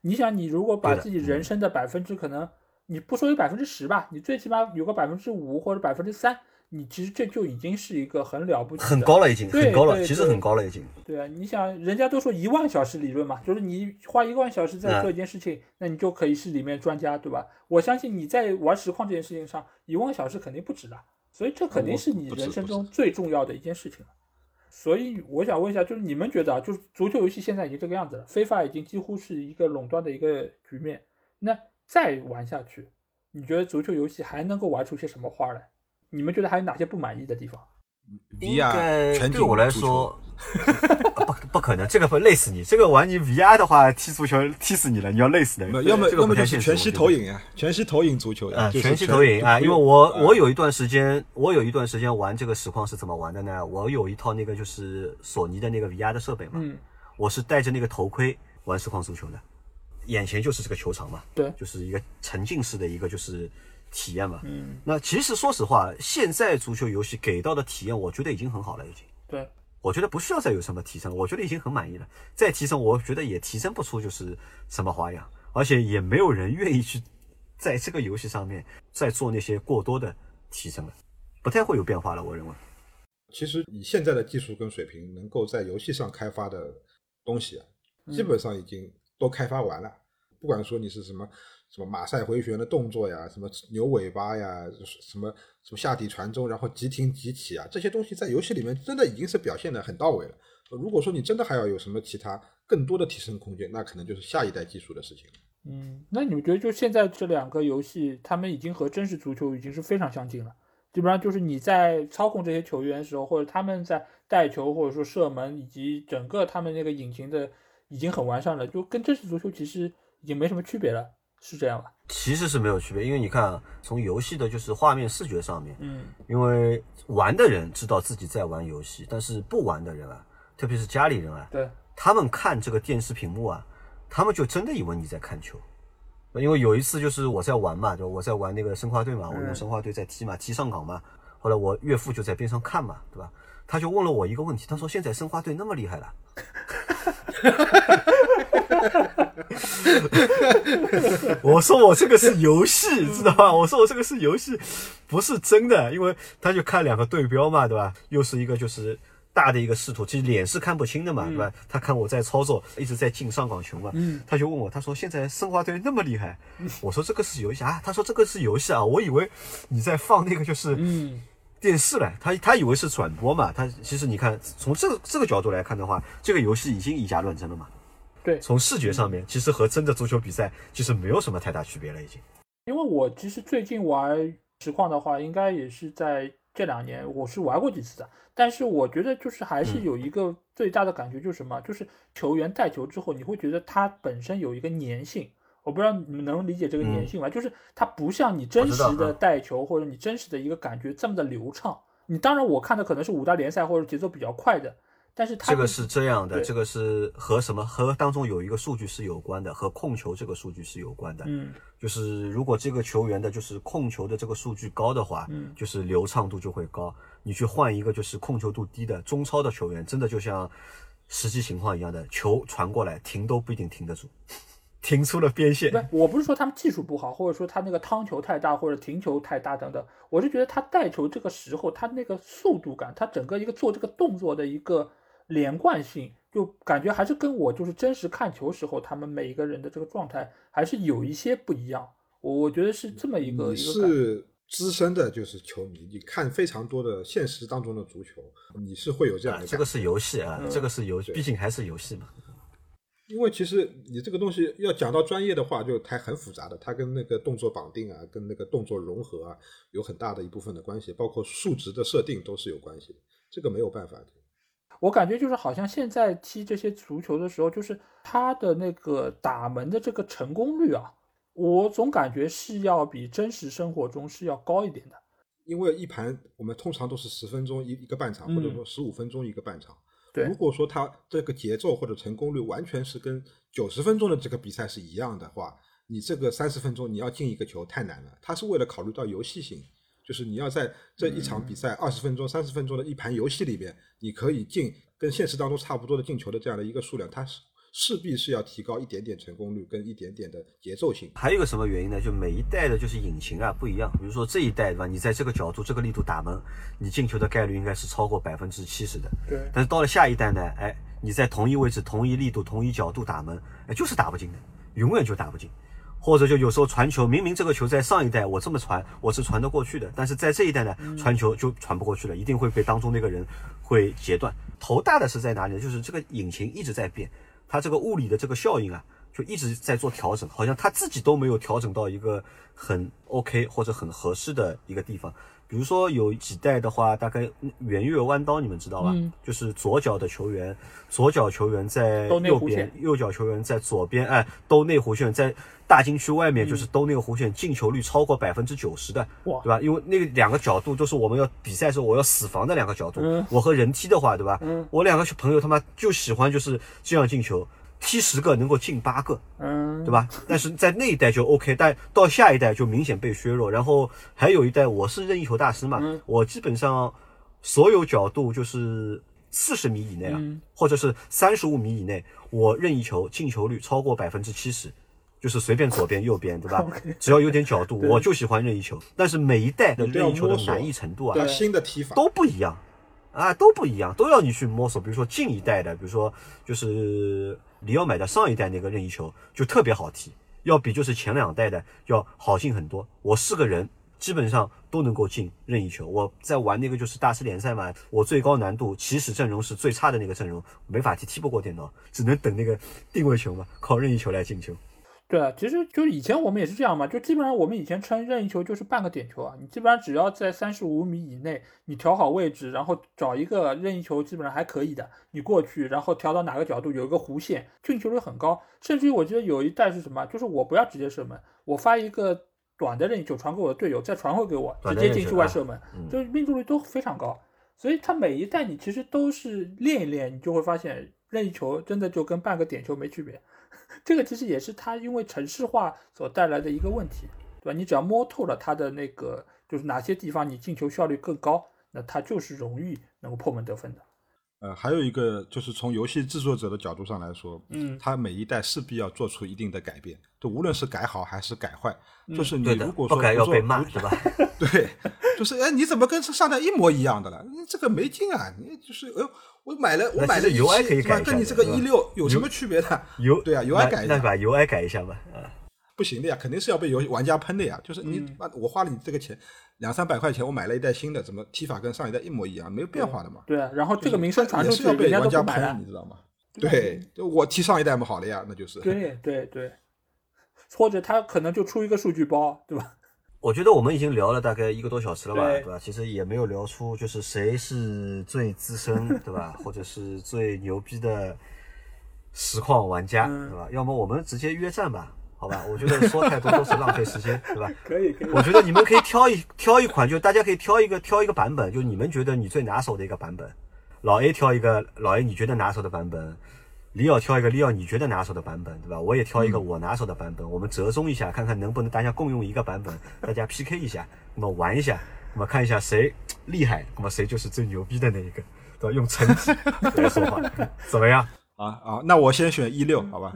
你想，你如果把自己人生的百分之可能，你不说有百分之十吧，你最起码有个百分之五或者百分之三。你其实这就已经是一个很了不起，很高了，已经很高了，其实很高了，已经。对啊，你想，人家都说一万小时理论嘛，就是你花一万小时在做一件事情，那你就可以是里面专家，对吧？我相信你在玩实况这件事情上，一万小时肯定不止的，所以这肯定是你人生中最重要的一件事情了。所以我想问一下，就是你们觉得啊，就是足球游戏现在已经这个样子了，非法已经几乎是一个垄断的一个局面，那再玩下去，你觉得足球游戏还能够玩出些什么花来？你们觉得还有哪些不满意的地方？应该对我来说，(laughs) (laughs) 不不可能，这个会累死你。这个玩你 VR 的话，踢足球踢死你了，你要累死的。要么要么就是全息投影啊，全息投影足球啊，全息投影啊。因为我我有一段时间，我有一段时间玩这个实况是怎么玩的呢？我有一套那个就是索尼的那个 VR 的设备嘛，嗯，我是戴着那个头盔玩实况足球的，眼前就是这个球场嘛，对，就是一个沉浸式的一个就是。体验嘛，嗯，那其实说实话，现在足球游戏给到的体验，我觉得已经很好了，已经。对，我觉得不需要再有什么提升，我觉得已经很满意了。再提升，我觉得也提升不出就是什么花样，而且也没有人愿意去在这个游戏上面再做那些过多的提升了，不太会有变化了。我认为，其实以现在的技术跟水平，能够在游戏上开发的东西啊，基本上已经都开发完了。不管说你是什么。什么马赛回旋的动作呀，什么牛尾巴呀，什么什么下底传中，然后急停急起啊，这些东西在游戏里面真的已经是表现的很到位了。如果说你真的还要有什么其他更多的提升空间，那可能就是下一代技术的事情了。嗯，那你们觉得就现在这两个游戏，他们已经和真实足球已经是非常相近了？基本上就是你在操控这些球员的时候，或者他们在带球或者说射门，以及整个他们那个引擎的已经很完善了，就跟真实足球其实已经没什么区别了。是这样吧？其实是没有区别，因为你看啊，从游戏的就是画面视觉上面，嗯，因为玩的人知道自己在玩游戏，但是不玩的人啊，特别是家里人啊，对，他们看这个电视屏幕啊，他们就真的以为你在看球。因为有一次就是我在玩嘛，就我在玩那个申花队嘛，我用申花队在踢嘛，踢上港嘛，后来我岳父就在边上看嘛，对吧？他就问了我一个问题，他说：“现在申花队那么厉害了？” (laughs) (laughs) 我说我这个是游戏，知道吧？(laughs) 我说我这个是游戏，不是真的。因为他就看两个对标嘛，对吧？又是一个就是大的一个视图，其实脸是看不清的嘛，对吧？他看我在操作，一直在进上港球嘛，嗯，他就问我，他说现在申花队那么厉害，我说这个是游戏啊，他说这个是游戏啊，我以为你在放那个就是嗯电视了，他他以为是转播嘛，他其实你看从这个这个角度来看的话，这个游戏已经以假乱真了嘛，对，从视觉上面其实和真的足球比赛其实没有什么太大区别了，已经。因为我其实最近玩实况的话，应该也是在这两年，我是玩过几次的。但是我觉得就是还是有一个最大的感觉，就是什么？就是球员带球之后，你会觉得他本身有一个粘性。我不知道你们能理解这个粘性吗？就是它不像你真实的带球或者你真实的一个感觉这么的流畅。你当然我看的可能是五大联赛或者节奏比较快的。但是这个是这样的，这个是和什么和当中有一个数据是有关的，和控球这个数据是有关的。嗯，就是如果这个球员的就是控球的这个数据高的话，嗯，就是流畅度就会高。你去换一个就是控球度低的中超的球员，真的就像实际情况一样的，球传过来停都不一定停得住，停出了边线。不，我不是说他们技术不好，或者说他那个趟球太大或者停球太大等等，我是觉得他带球这个时候他那个速度感，他整个一个做这个动作的一个。连贯性就感觉还是跟我就是真实看球时候，他们每一个人的这个状态还是有一些不一样。我我觉得是这么一个。你是资深的，就是球迷，你看非常多的现实当中的足球，你是会有这样的。这个是游戏啊，这个是游戏，毕竟还是游戏嘛。因为其实你这个东西要讲到专业的话，就还很复杂的，它跟那个动作绑定啊，跟那个动作融合啊，有很大的一部分的关系，包括数值的设定都是有关系的。这个没有办法的。我感觉就是好像现在踢这些足球的时候，就是他的那个打门的这个成功率啊，我总感觉是要比真实生活中是要高一点的。因为一盘我们通常都是十分钟一一个半场，或者说十五分钟一个半场。对，如果说他这个节奏或者成功率完全是跟九十分钟的这个比赛是一样的话，你这个三十分钟你要进一个球太难了。他是为了考虑到游戏性。就是你要在这一场比赛二十分钟、三十分钟的一盘游戏里边，你可以进跟现实当中差不多的进球的这样的一个数量，它是势必是要提高一点点成功率跟一点点的节奏性。还有一个什么原因呢？就每一代的就是引擎啊不一样。比如说这一代对吧？你在这个角度、这个力度打门，你进球的概率应该是超过百分之七十的。对。但是到了下一代呢？哎，你在同一位置、同一力度、同一角度打门，哎，就是打不进的，永远就打不进。或者就有时候传球，明明这个球在上一代我这么传我是传得过去的，但是在这一代呢，传球就传不过去了，一定会被当中那个人会截断。头大的是在哪里呢？就是这个引擎一直在变，它这个物理的这个效应啊，就一直在做调整，好像它自己都没有调整到一个很 OK 或者很合适的一个地方。比如说有几代的话，大概圆月弯刀，你们知道吧？就是左脚的球员，左脚球员在右边，右脚球员在左边，哎，兜内弧线，在大禁区外面，就是兜那个弧线，进球率超过百分之九十的，对吧？因为那个两个角度都是我们要比赛时候我要死防的两个角度。我和人踢的话，对吧？我两个朋友他妈就喜欢就是这样进球。踢十个能够进八个，嗯，对吧？但是在那一代就 OK，但到下一代就明显被削弱。然后还有一代，我是任意球大师嘛，我基本上所有角度就是四十米以内啊，或者是三十五米以内，我任意球进球率超过百分之七十，就是随便左边右边，对吧？(laughs) 只要有点角度，我就喜欢任意球。但是每一代的任意球的难易程度啊，新的踢法都不一样啊，都不一样，都要你去摸索。比如说近一代的，比如说就是。你要买的上一代那个任意球就特别好踢，要比就是前两代的要好进很多。我四个人基本上都能够进任意球。我在玩那个就是大师联赛嘛，我最高难度起始阵容是最差的那个阵容，没法踢，踢不过电脑，只能等那个定位球嘛，靠任意球来进球。对啊，其实就是以前我们也是这样嘛，就基本上我们以前称任意球就是半个点球啊，你基本上只要在三十五米以内，你调好位置，然后找一个任意球，基本上还可以的，你过去，然后调到哪个角度有一个弧线，进球率很高。甚至于我记得有一代是什么，就是我不要直接射门，我发一个短的任意球传给我的队友，再传回给我，直接进去外射门，就是命中率都非常高。所以它每一代你其实都是练一练，你就会发现任意球真的就跟半个点球没区别。(laughs) 这个其实也是它因为城市化所带来的一个问题，对吧？你只要摸透了它的那个，就是哪些地方你进球效率更高，那它就是容易能够破门得分的。呃，还有一个就是从游戏制作者的角度上来说，嗯，他每一代势必要做出一定的改变，就无论是改好还是改坏，嗯就是你如果说不改要被骂，是吧？(laughs) 对，就是哎，你怎么跟上代一模一样的了？你这个没劲啊！你就是哎呦，我买了，我买了 UI 可以改跟你这个一六有什么区别的？有对啊，UI 改一下，那把 UI 改一下吧。啊，不行的呀，肯定是要被游戏玩家喷的呀。就是你，我花了你这个钱。两三百块钱，我买了一代新的，怎么踢法跟上一代一模一样，没有变化的嘛？对啊，然后这个名声传出去，人家玩家喷，你知道吗？对，我踢上一代嘛好了呀，那就是。(laughs) 对对对，或者他可能就出一个数据包，对吧？(laughs) 我觉得我们已经聊了大概一个多小时了吧，对吧？其实也没有聊出就是谁是最资深，对吧？(laughs) 或者是最牛逼的实况玩家，对吧？要么我们直接约战吧。好吧，我觉得说太多都是浪费时间，(laughs) 对吧？可以可以。我觉得你们可以挑一挑一款，就大家可以挑一个挑一个版本，就你们觉得你最拿手的一个版本。老 A 挑一个老 A 你觉得拿手的版本，李奥挑一个李奥你觉得拿手的版本，对吧？我也挑一个我拿手的版本，我们折中一下，看看能不能大家共用一个版本，大家 PK 一下，那么玩一下，那么看一下谁厉害，那么谁就是最牛逼的那一个，对吧？用成绩 (laughs) 来说话，(laughs) 怎么样？啊啊，那我先选一六，好吧？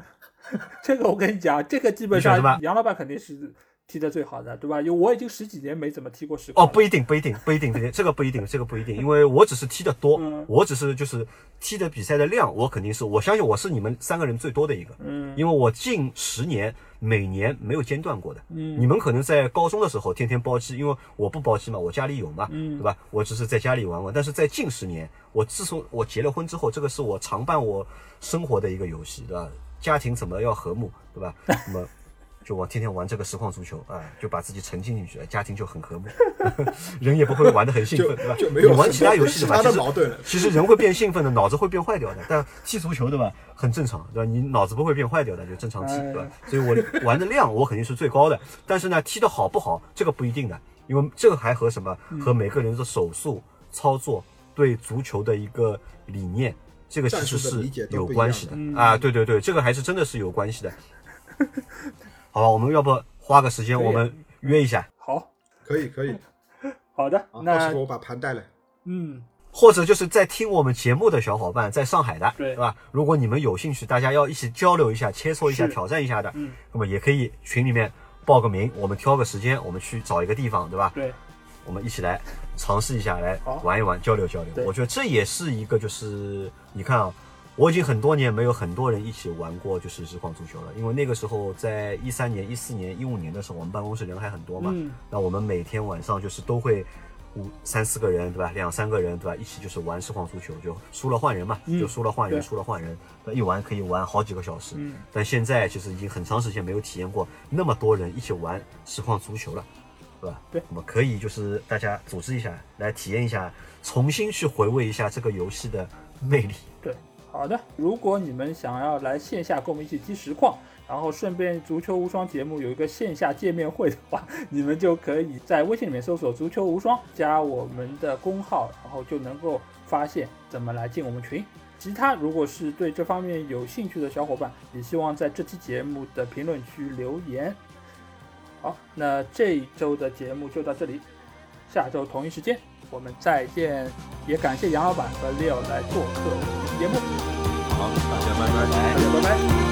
(laughs) 这个我跟你讲，这个基本上杨老板肯定是踢的最好的，对吧？因为我已经十几年没怎么踢过实况。哦，不一定，不一定，不一定，这个不一定，这个不一定，因为我只是踢的多，我只是就是踢的比赛的量，我肯定是，我相信我是你们三个人最多的一个，嗯，因为我近十年每年没有间断过的，嗯，你们可能在高中的时候天天包机，因为我不包机嘛，我家里有嘛，嗯，对吧？我只是在家里玩玩，但是在近十年，我自从我结了婚之后，这个是我常伴我生活的一个游戏，对吧？家庭怎么要和睦，对吧？(laughs) 那么就我天天玩这个实况足球啊，就把自己沉浸进去，家庭就很和睦，(laughs) 人也不会玩的很兴奋，对吧？就没有玩其他游戏的吧？其实矛盾其实人会变兴奋的，脑子会变坏掉的。但踢足球对吧，很正常，对吧？你脑子不会变坏掉的，就正常踢，对吧？所以我玩的量我肯定是最高的，但是呢，踢的好不好这个不一定的，因为这个还和什么？和每个人的手速、操作、对足球的一个理念。这个其实是有关系的啊，对对对，这个还是真的是有关系的。(laughs) 好吧，我们要不花个时间，我们约一下。好，可以可以。(laughs) 好的，那到时候我把盘带来。嗯，或者就是在听我们节目的小伙伴，在上海的，对吧？如果你们有兴趣，大家要一起交流一下、切磋一下、挑战一下的，嗯，那么也可以群里面报个名，我们挑个时间，我们去找一个地方，对吧？对，我们一起来。尝试一下来玩一玩，交流交流。我觉得这也是一个，就是你看啊，我已经很多年没有很多人一起玩过就是实况足球了。因为那个时候在一三年、一四年、一五年的时候，我们办公室人还很多嘛。嗯。那我们每天晚上就是都会五三四个人，对吧？两三个人，对吧？一起就是玩实况足球，就输了换人嘛，就输了换人，输了换人。那一玩可以玩好几个小时。嗯。但现在其实已经很长时间没有体验过那么多人一起玩实况足球了。对吧？对，我们可以就是大家组织一下，来体验一下，重新去回味一下这个游戏的魅力。对，好的。如果你们想要来线下跟我们一起踢实况，然后顺便足球无双节目有一个线下见面会的话，你们就可以在微信里面搜索“足球无双”，加我们的公号，然后就能够发现怎么来进我们群。其他如果是对这方面有兴趣的小伙伴，也希望在这期节目的评论区留言。好，那这一周的节目就到这里，下周同一时间我们再见。也感谢杨老板和 Leo 来做客节目。好，大家拜拜，大家拜拜。